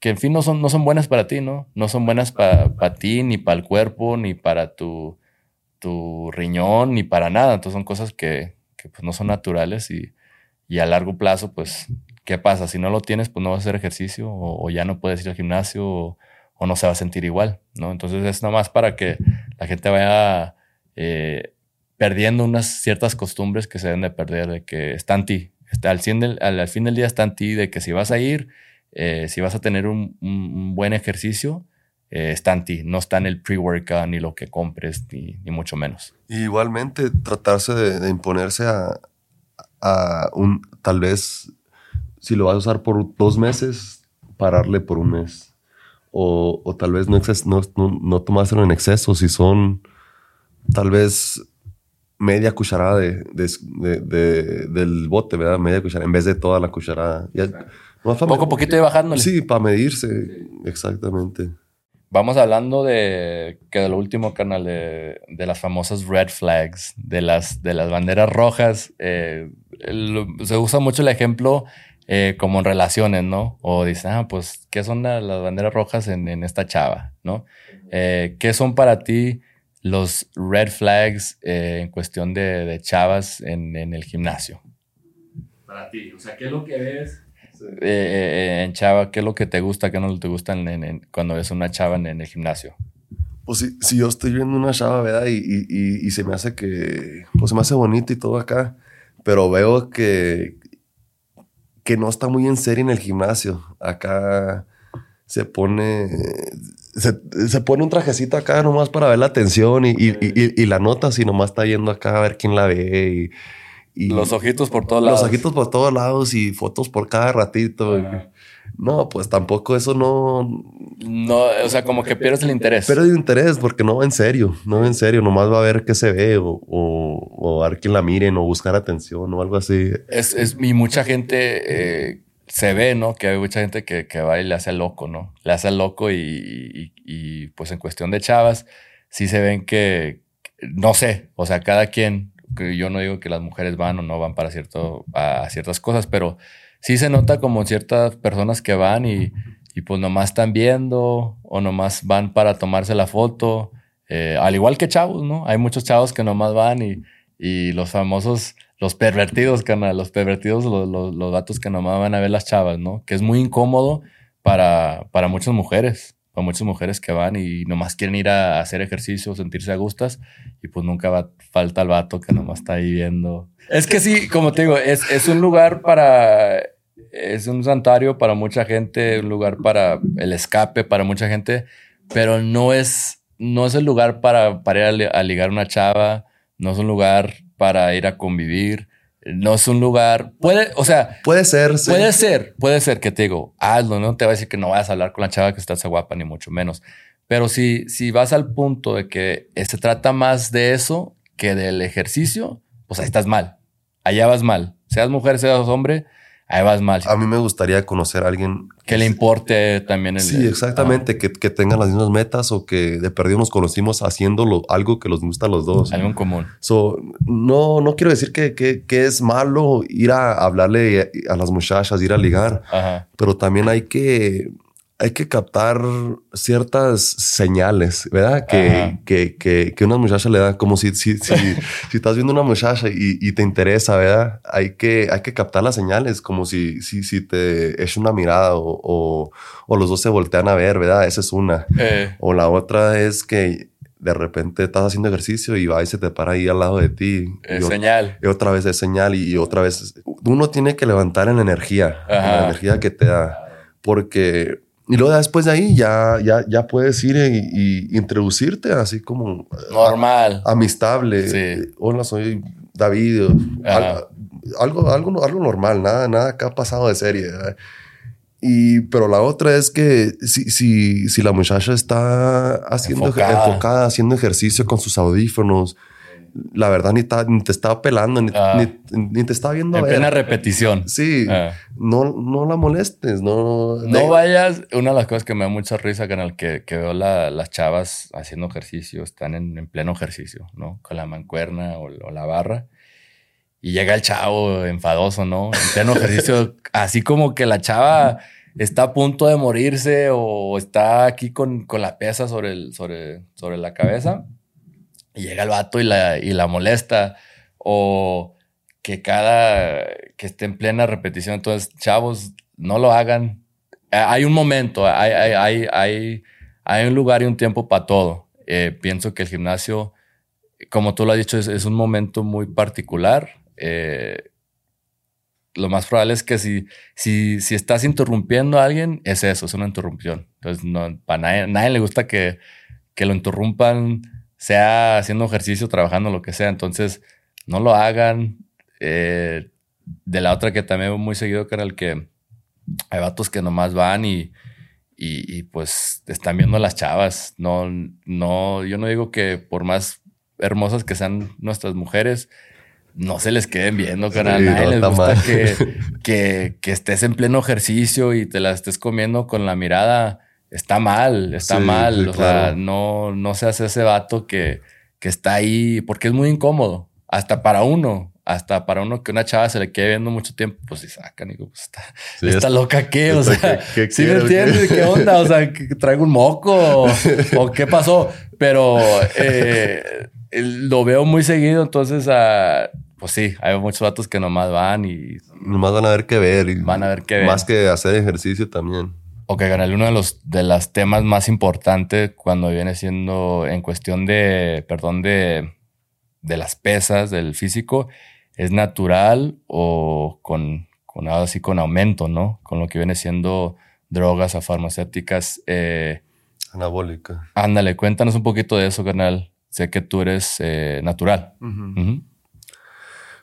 que en fin no son, no son buenas para ti, ¿no? No son buenas para ti, ni para el cuerpo, ni para tu, tu riñón, ni para nada. Entonces son cosas que, que pues no son naturales y, y, a largo plazo, pues, ¿qué pasa? Si no lo tienes, pues no vas a hacer ejercicio o, ya no puedes ir al gimnasio o, o, no se va a sentir igual, ¿no? Entonces es nomás para que la gente vaya eh, perdiendo unas ciertas costumbres que se deben de perder, de que está en ti, al, al, fin del día está en ti de que si vas a ir, eh, si vas a tener un, buen ejercicio, eh, está en ti, no está en el pre-workout ni lo que compres, ni, mucho menos. igualmente, tratarse de, imponerse a, a, un, tal vez, si lo vas a usar por dos meses, pararle por un mes. O, o tal vez no, no, no, no tomárselo en exceso, si son tal vez media cucharada de, de, del bote, ¿verdad? Media cucharada, en vez de toda la cucharada. Poco a poquito y bajándole. Sí, para medirse, exactamente. Vamos hablando de que de lo último, canal, de, de, las famosas red flags, de las, de las banderas rojas. Eh, se usa mucho el ejemplo eh, como en relaciones, ¿no? O dicen, ah, pues, ¿qué son las, banderas rojas en, en, esta chava, ¿no? Eh, ¿Qué son para ti? los red flags eh, en cuestión de, chavas en, el gimnasio? Para ti, o sea, ¿qué es lo que ves eh, eh, en chava? ¿Qué es lo que te gusta, qué no te gusta cuando ves una chava en, el gimnasio? Pues si, si, yo estoy viendo una chava, ¿verdad? Y, y, y, se me hace que, pues se me hace bonito y todo acá, pero veo que, que no está muy en serio en el gimnasio. Acá se pone, se, pone un trajecito acá nomás para ver la atención y, y, la nota si nomás está yendo acá a ver quién la ve y, los ojitos por todos lados. Los ojitos por todos lados y fotos por cada ratito. No, pues tampoco eso no... No, o sea, como que pierdes el interés. Pierdes el interés porque no va en serio, no va en serio, nomás va a ver qué se ve o, o, a ver quién la miren o buscar atención o algo así. Es, es y mucha gente eh, se ve, ¿no? Que hay mucha gente que, que va y le hace loco, ¿no? Le hace loco y, y, pues en cuestión de chavas, sí se ven que, no sé, o sea, cada quien, yo no digo que las mujeres van o no van para cierto, a ciertas cosas, pero sí se nota como ciertas personas que van y, y pues nomás están viendo o nomás van para tomarse la foto, eh, al igual que chavos, ¿no? Hay muchos chavos que nomás van y, y los famosos los pervertidos, canal, los pervertidos, los, los, gatos que nomás van a ver las chavas, ¿no? Que es muy incómodo para, para muchas mujeres, para muchas mujeres que van y nomás quieren ir a hacer ejercicio, sentirse a gustas y pues nunca va, falta el vato que nomás está ahí viendo. Es que sí, como te digo, es, es un lugar para, es un santuario para mucha gente, un lugar para el escape para mucha gente, pero no es, no es el lugar para, para ir a, a ligar una chava, no es un lugar para ir a convivir. No es un lugar. Puede, o sea. Puede ser. Puede ser, puede ser que te digo, hazlo. No te va a decir que no vayas a hablar con la chava que está guapa, ni mucho menos. Pero si, si vas al punto de que se trata más de eso que del ejercicio, pues ahí estás mal. Allá vas mal. Seas mujer, seas hombre, ahí vas mal. A mí me gustaría conocer a alguien que le importe también el. Sí, exactamente, que, que tengan las mismas metas o que de perdido nos conocimos haciéndolo algo que nos gusta a los dos. Algo en común. So, no, no quiero decir que, que, que, es malo ir a hablarle a las muchachas, ir a ligar, pero también hay que hay que captar ciertas señales, ¿verdad? Que, que, que, que, una muchacha le da, como si, si, si, si estás viendo una muchacha y, y, te interesa, ¿verdad? Hay que, hay que captar las señales, como si, si, si te echa una mirada o, o, los dos se voltean a ver, ¿verdad? Esa es una. Eh. O la otra es que de repente estás haciendo ejercicio y va y se te para ahí al lado de ti. Es señal. Y otra vez es señal y, otra vez... Uno tiene que levantar en la energía, en la energía que te da. Porque y luego después de ahí ya, ya, ya puedes ir y, introducirte así como... Normal. amistable. Sí. Hola, soy David. Algo, algo, algo, normal, nada, nada que ha pasado de serie. Y, pero la otra es que si, si, si la muchacha está haciendo enfocada, haciendo ejercicio con sus audífonos, la verdad ni, ni te estaba pelando, ni, ah. ni, te estaba viendo. En plena repetición. Sí. Ah. No, no la molestes, no. No vayas. Una de las cosas que me da mucha risa el que, que veo las chavas haciendo ejercicio, están en, pleno ejercicio, ¿no? Con la mancuerna o, la barra. Y llega el chavo enfadoso, ¿no? En pleno ejercicio, así como que la chava está a punto de morirse o está aquí con, con la pesa sobre, el, sobre, sobre la cabeza y llega el vato y la, y la molesta. O que cada que esté en plena repetición. Entonces, chavos, no lo hagan. Hay un momento, hay, hay, hay, hay, un lugar y un tiempo para todo. Eh, pienso que el gimnasio, como tú lo has dicho, es, un momento muy particular. Eh, lo más probable es que si, si, si estás interrumpiendo a alguien, es eso, es una interrupción. Entonces, no, para nadie, nadie le gusta que, que lo interrumpan sea haciendo ejercicio, trabajando, lo que sea. Entonces, no lo hagan. Eh, de la otra que también muy seguido, que era el que hay vatos que nomás van y, y, pues están viendo a las chavas. No, no, yo no digo que por más hermosas que sean nuestras mujeres, no se les queden viendo, carnal. les gusta que, que, que, estés en pleno ejercicio y te la estés comiendo con la mirada está mal, está mal. o sea, no, no se hace ese vato que, que está ahí, porque es muy incómodo, hasta para uno. Hasta para uno que una chava se le quede viendo mucho tiempo, pues se sacan y pues está, está loca qué, o sea, ¿sí me entiendes? ¿Qué onda? O sea, que traigo un moco o, qué pasó, pero eh, lo veo muy seguido, entonces, uh, pues sí, hay muchos vatos que nomás van y... Nomás van a ver qué ver. Y van a ver qué ver. Más que hacer ejercicio también. Ok, Ganal, uno de los de los temas más importantes cuando viene siendo en cuestión de, perdón, de, de las pesas, del físico, es natural o con, con así con aumento, ¿no? Con lo que viene siendo drogas o farmacéuticas. Eh, Anabólica. Ándale, cuéntanos un poquito de eso, carnal. Sé que tú eres eh, natural.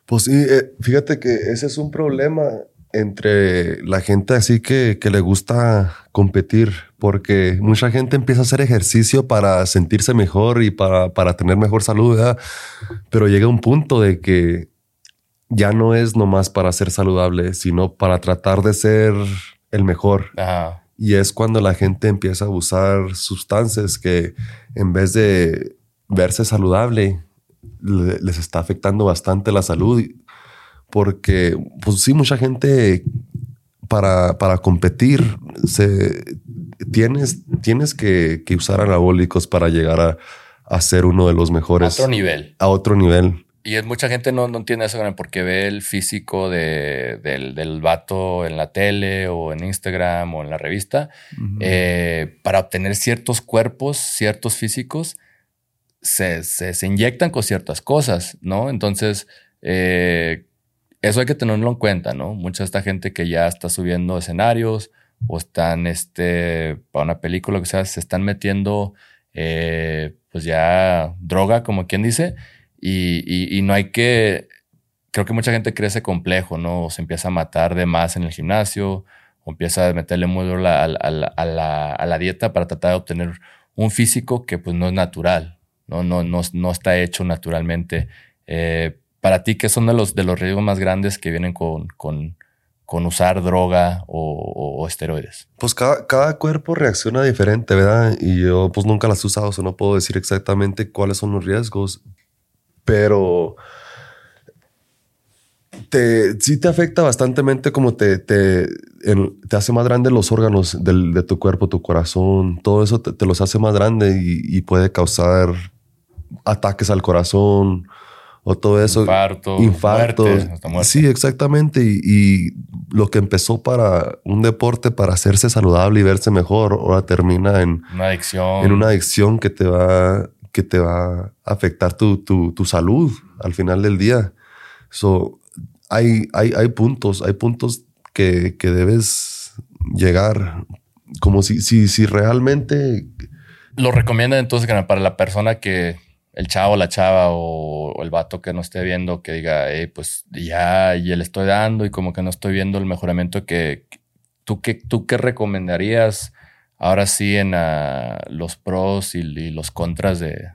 Pues sí, eh, fíjate que ese es un problema entre la gente así que, que, le gusta competir, porque mucha gente empieza a hacer ejercicio para sentirse mejor y para, para tener mejor salud, ¿verdad? pero llega un punto de que ya no es nomás para ser saludable, sino para tratar de ser el mejor. Y es cuando la gente empieza a usar sustancias que en vez de verse saludable, les está afectando bastante la salud porque, pues sí, mucha gente para, para competir se, tienes, tienes que, que usar anabólicos para llegar a, a, ser uno de los mejores. A otro nivel. A otro nivel. Y es, mucha gente no, no entiende eso porque ve el físico de, del, del, vato en la tele o en Instagram o en la revista. Eh, para obtener ciertos cuerpos, ciertos físicos, se, se, se, inyectan con ciertas cosas, ¿no? Entonces, eh, eso hay que tenerlo en cuenta, ¿no? Mucha de esta gente que ya está subiendo escenarios o están, este, para una película, que sea, se están metiendo, eh, pues ya droga, como quien dice, y, y, no hay que, creo que mucha gente crece complejo, ¿no? O se empieza a matar de más en el gimnasio, o empieza a meterle muy duro a, la, a la dieta para tratar de obtener un físico que pues no es natural, no, no, no, no está hecho naturalmente. Eh, para ti, ¿qué son de los, de los riesgos más grandes que vienen con, con, con usar droga o, esteroides? Pues cada, cada, cuerpo reacciona diferente, ¿verdad? Y yo pues nunca las he usado, o no puedo decir exactamente cuáles son los riesgos, pero te, sí te afecta bastante como te, te, te, hace más grande los órganos del, de tu cuerpo, tu corazón, todo eso te, los hace más grande y, puede causar ataques al corazón o todo eso. Infarto. Infartos. Sí, exactamente. Y, y, lo que empezó para un deporte, para hacerse saludable y verse mejor, ahora termina en una adicción. En una adicción que te va, que te va a afectar tu, tu, tu salud al final del día. So, hay, hay, hay puntos, hay puntos que, que debes llegar. Como si, si, si realmente. Lo recomiendan entonces para la persona que el chavo, la chava o, el vato que no esté viendo que diga, pues ya, y le estoy dando y como que no estoy viendo el mejoramiento que, tú, tú qué recomendarías ahora sí en los pros y, los contras de,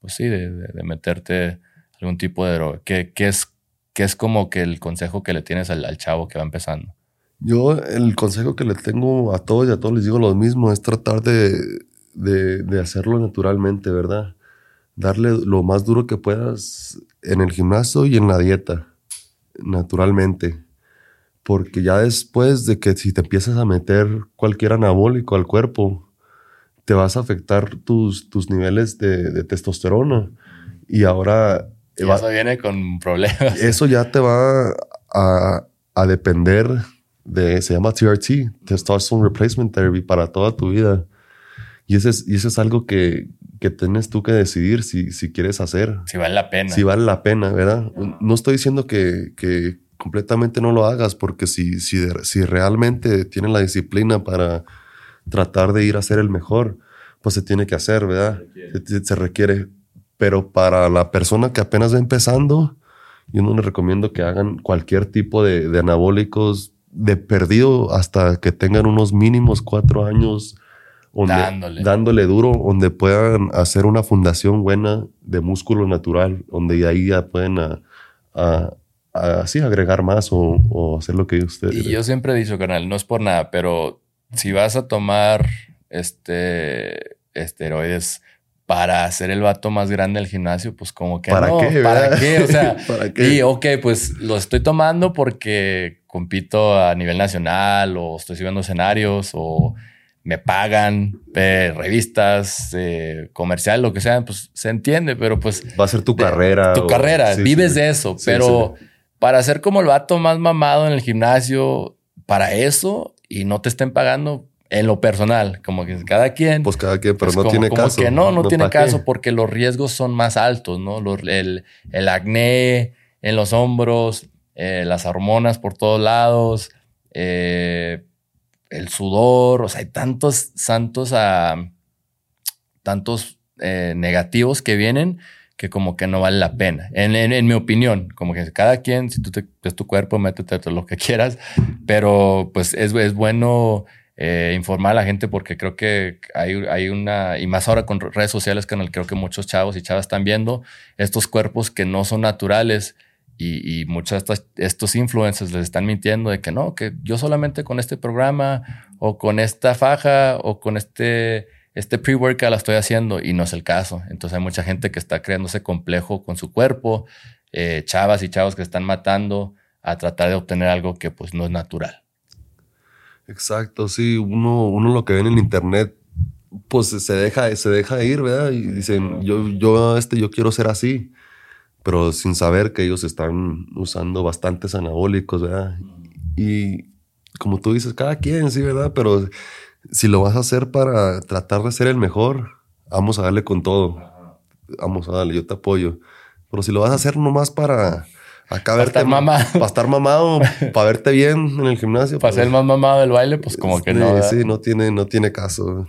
pues sí, de, meterte algún tipo de droga. ¿Qué, qué es ¿Qué es como que el consejo que le tienes al, chavo que va empezando? Yo el consejo que le tengo a todos y a todos les digo lo mismo, es tratar de, de, hacerlo naturalmente, ¿verdad? Darle lo más duro que puedas en el gimnasio y en la dieta, naturalmente. Porque ya después de que si te empiezas a meter cualquier anabólico al cuerpo, te vas a afectar tus, tus niveles de, de testosterona. Y ahora eso viene con problemas. Eso ya te va a, a, depender de, se llama TRT, Testosterone Replacement Therapy, para toda tu vida. Y eso es, y eso es algo que, que tienes tú que decidir si, si quieres hacer. Si vale la pena. Si vale la pena, ¿verdad? No estoy diciendo que, que completamente no lo hagas, porque si, si, si realmente tienes la disciplina para tratar de ir a ser el mejor, pues se tiene que hacer, ¿verdad? Se, se requiere. Pero para la persona que apenas va empezando, yo no les recomiendo que hagan cualquier tipo de, anabólicos de perdido hasta que tengan unos mínimos cuatro años dándole. duro, donde puedan hacer una fundación buena de músculo natural, donde ahí ya pueden así agregar más o, hacer lo que ustedes. Y yo siempre he dicho, canal, no es por nada, pero si vas a tomar este esteroides para hacer el vato más grande del gimnasio, pues como que ¿Para qué? ¿Para qué? O sea, ¿para qué? Y ok, pues lo estoy tomando porque compito a nivel nacional o estoy subiendo escenarios o me pagan revistas, eh, comercial, lo que sea, pues se entiende, pero pues... Va a ser tu carrera. Tu carrera, vives de eso, pero para ser como el vato más mamado en el gimnasio, para eso y no te estén pagando, en lo personal, como que cada quien. Pues cada quien, pero no tiene caso. que no, no, tiene caso porque los riesgos son más altos, ¿no? el, el, acné en los hombros, eh, las hormonas por todos lados, eh, el sudor, o sea, hay tantos, santos, a, tantos eh, negativos que vienen que como que no vale la pena, en, en, mi opinión, como que cada quien, si tú te, es tu cuerpo, métete todo lo que quieras, pero pues es, es bueno eh, informar a la gente porque creo que hay, hay, una, y más ahora con redes sociales que creo que muchos chavos y chavas están viendo estos cuerpos que no son naturales y, muchos de estos, influencers les están mintiendo de que no, que yo solamente con este programa o con esta faja o con este, este pre-workout la estoy haciendo y no es el caso. Entonces hay mucha gente que está creándose complejo con su cuerpo, eh, chavas y chavos que están matando a tratar de obtener algo que pues no es natural. Exacto, sí, uno, uno lo que ve en el internet, pues se deja, se deja ir, ¿verdad? Y dicen, yo, yo, este, yo quiero ser así, pero sin saber que ellos están usando bastantes anabólicos, ¿verdad? Y como tú dices, cada quien, sí, ¿verdad? Pero si lo vas a hacer para tratar de ser el mejor, vamos a darle con todo. Vamos a darle, yo te apoyo. Pero si lo vas a hacer nomás para Acá para estar mamado. Para estar mamado, para verte bien en el gimnasio. Para pues. ser el más mamado del baile, pues como que no. Sí, no tiene, no tiene caso.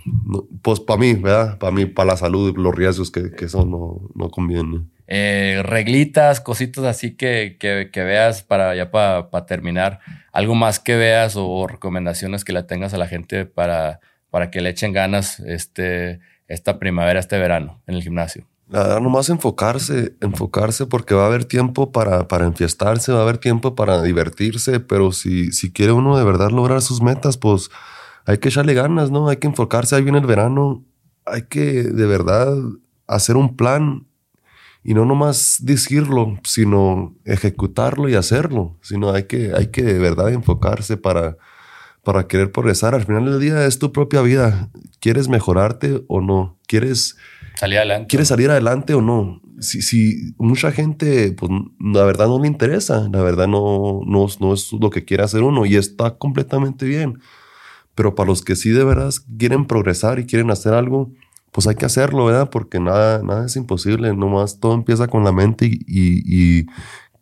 pues para mí, ¿verdad? Para mí, para la salud, los riesgos que, que son no, no conviene. Eh, reglitas, cositas así que, que, que veas para ya para, terminar. Algo más que veas o, recomendaciones que le tengas a la gente para, para que le echen ganas este, esta primavera, este verano en el gimnasio. La verdad, nomás enfocarse, enfocarse porque va a haber tiempo para, para enfiestarse, va a haber tiempo para divertirse, pero si, si quiere uno de verdad lograr sus metas, pues hay que echarle ganas, ¿no? Hay que enfocarse, ahí viene el verano, hay que de verdad hacer un plan y no nomás decirlo, sino ejecutarlo y hacerlo, sino hay que, hay que de verdad enfocarse para, para querer progresar. Al final del día es tu propia vida. ¿Quieres mejorarte o no? ¿Quieres Salir adelante. ¿Quieres salir adelante o no? Si, si mucha gente, pues la verdad no le interesa, la verdad no, no, no es lo que quiere hacer uno y está completamente bien. Pero para los que sí de verdad quieren progresar y quieren hacer algo, pues hay que hacerlo, ¿verdad? Porque nada, nada es imposible, nomás todo empieza con la mente y,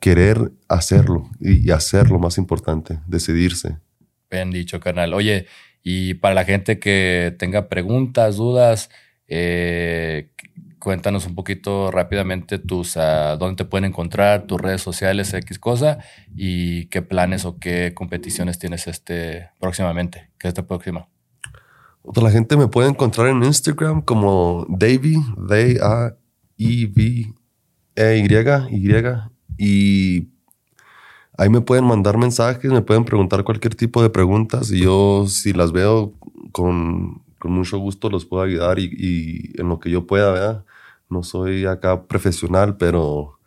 querer hacerlo y, hacerlo más importante, decidirse. Bien dicho, canal. Oye, y para la gente que tenga preguntas, dudas, eh, cuéntanos un poquito rápidamente tus, uh, dónde te pueden encontrar, tus redes sociales, X cosa, y qué planes o qué competiciones tienes este próximamente, que es este próximo. La gente me puede encontrar en Instagram como Davy, D-A-E-V-E-Y, Y, y ahí me pueden mandar mensajes, me pueden preguntar cualquier tipo de preguntas y yo si las veo con con mucho gusto los puedo ayudar y, en lo que yo pueda, ¿verdad? No soy acá profesional, pero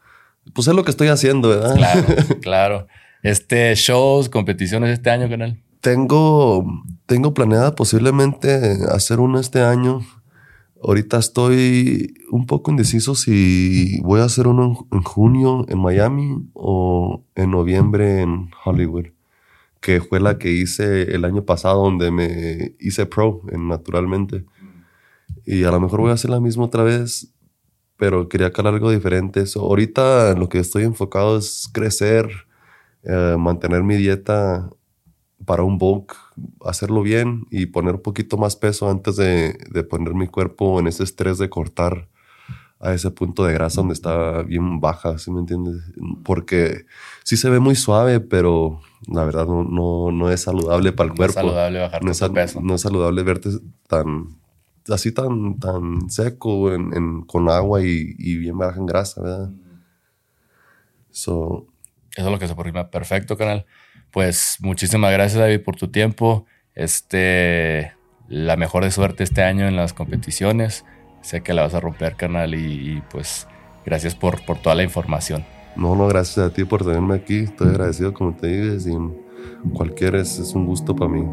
pues es lo que estoy haciendo, ¿verdad? Claro, claro. Este, shows, competiciones este año, canal. Tengo, tengo planeada posiblemente hacer uno este año. Ahorita estoy un poco indeciso si voy a hacer uno en junio en Miami o en noviembre en Hollywood que fue la que hice el año pasado, donde me hice pro en Naturalmente. Y a lo mejor voy a hacer la misma otra vez, pero quería calar algo diferente. So, ahorita lo que estoy enfocado es crecer, eh, mantener mi dieta para un bulk, hacerlo bien y poner un poquito más peso antes de, de poner mi cuerpo en ese estrés de cortar a ese punto de grasa donde está bien baja, ¿sí me entiendes? Porque sí se ve muy suave, pero la verdad no, no, no es saludable para el cuerpo. No es saludable bajar no es, peso. No es saludable verte tan así tan, tan seco en, con agua y, y, bien baja en grasa, ¿verdad? Eso es lo que se aproxima. Perfecto, canal. Pues muchísimas gracias, David, por tu tiempo. Este, la mejor de suerte este año en las competiciones. Sé que la vas a romper, canal, y, pues gracias por, por toda la información. No, no, gracias a ti por tenerme aquí. Estoy agradecido, como te dices, y cualquier es, es un gusto para mí.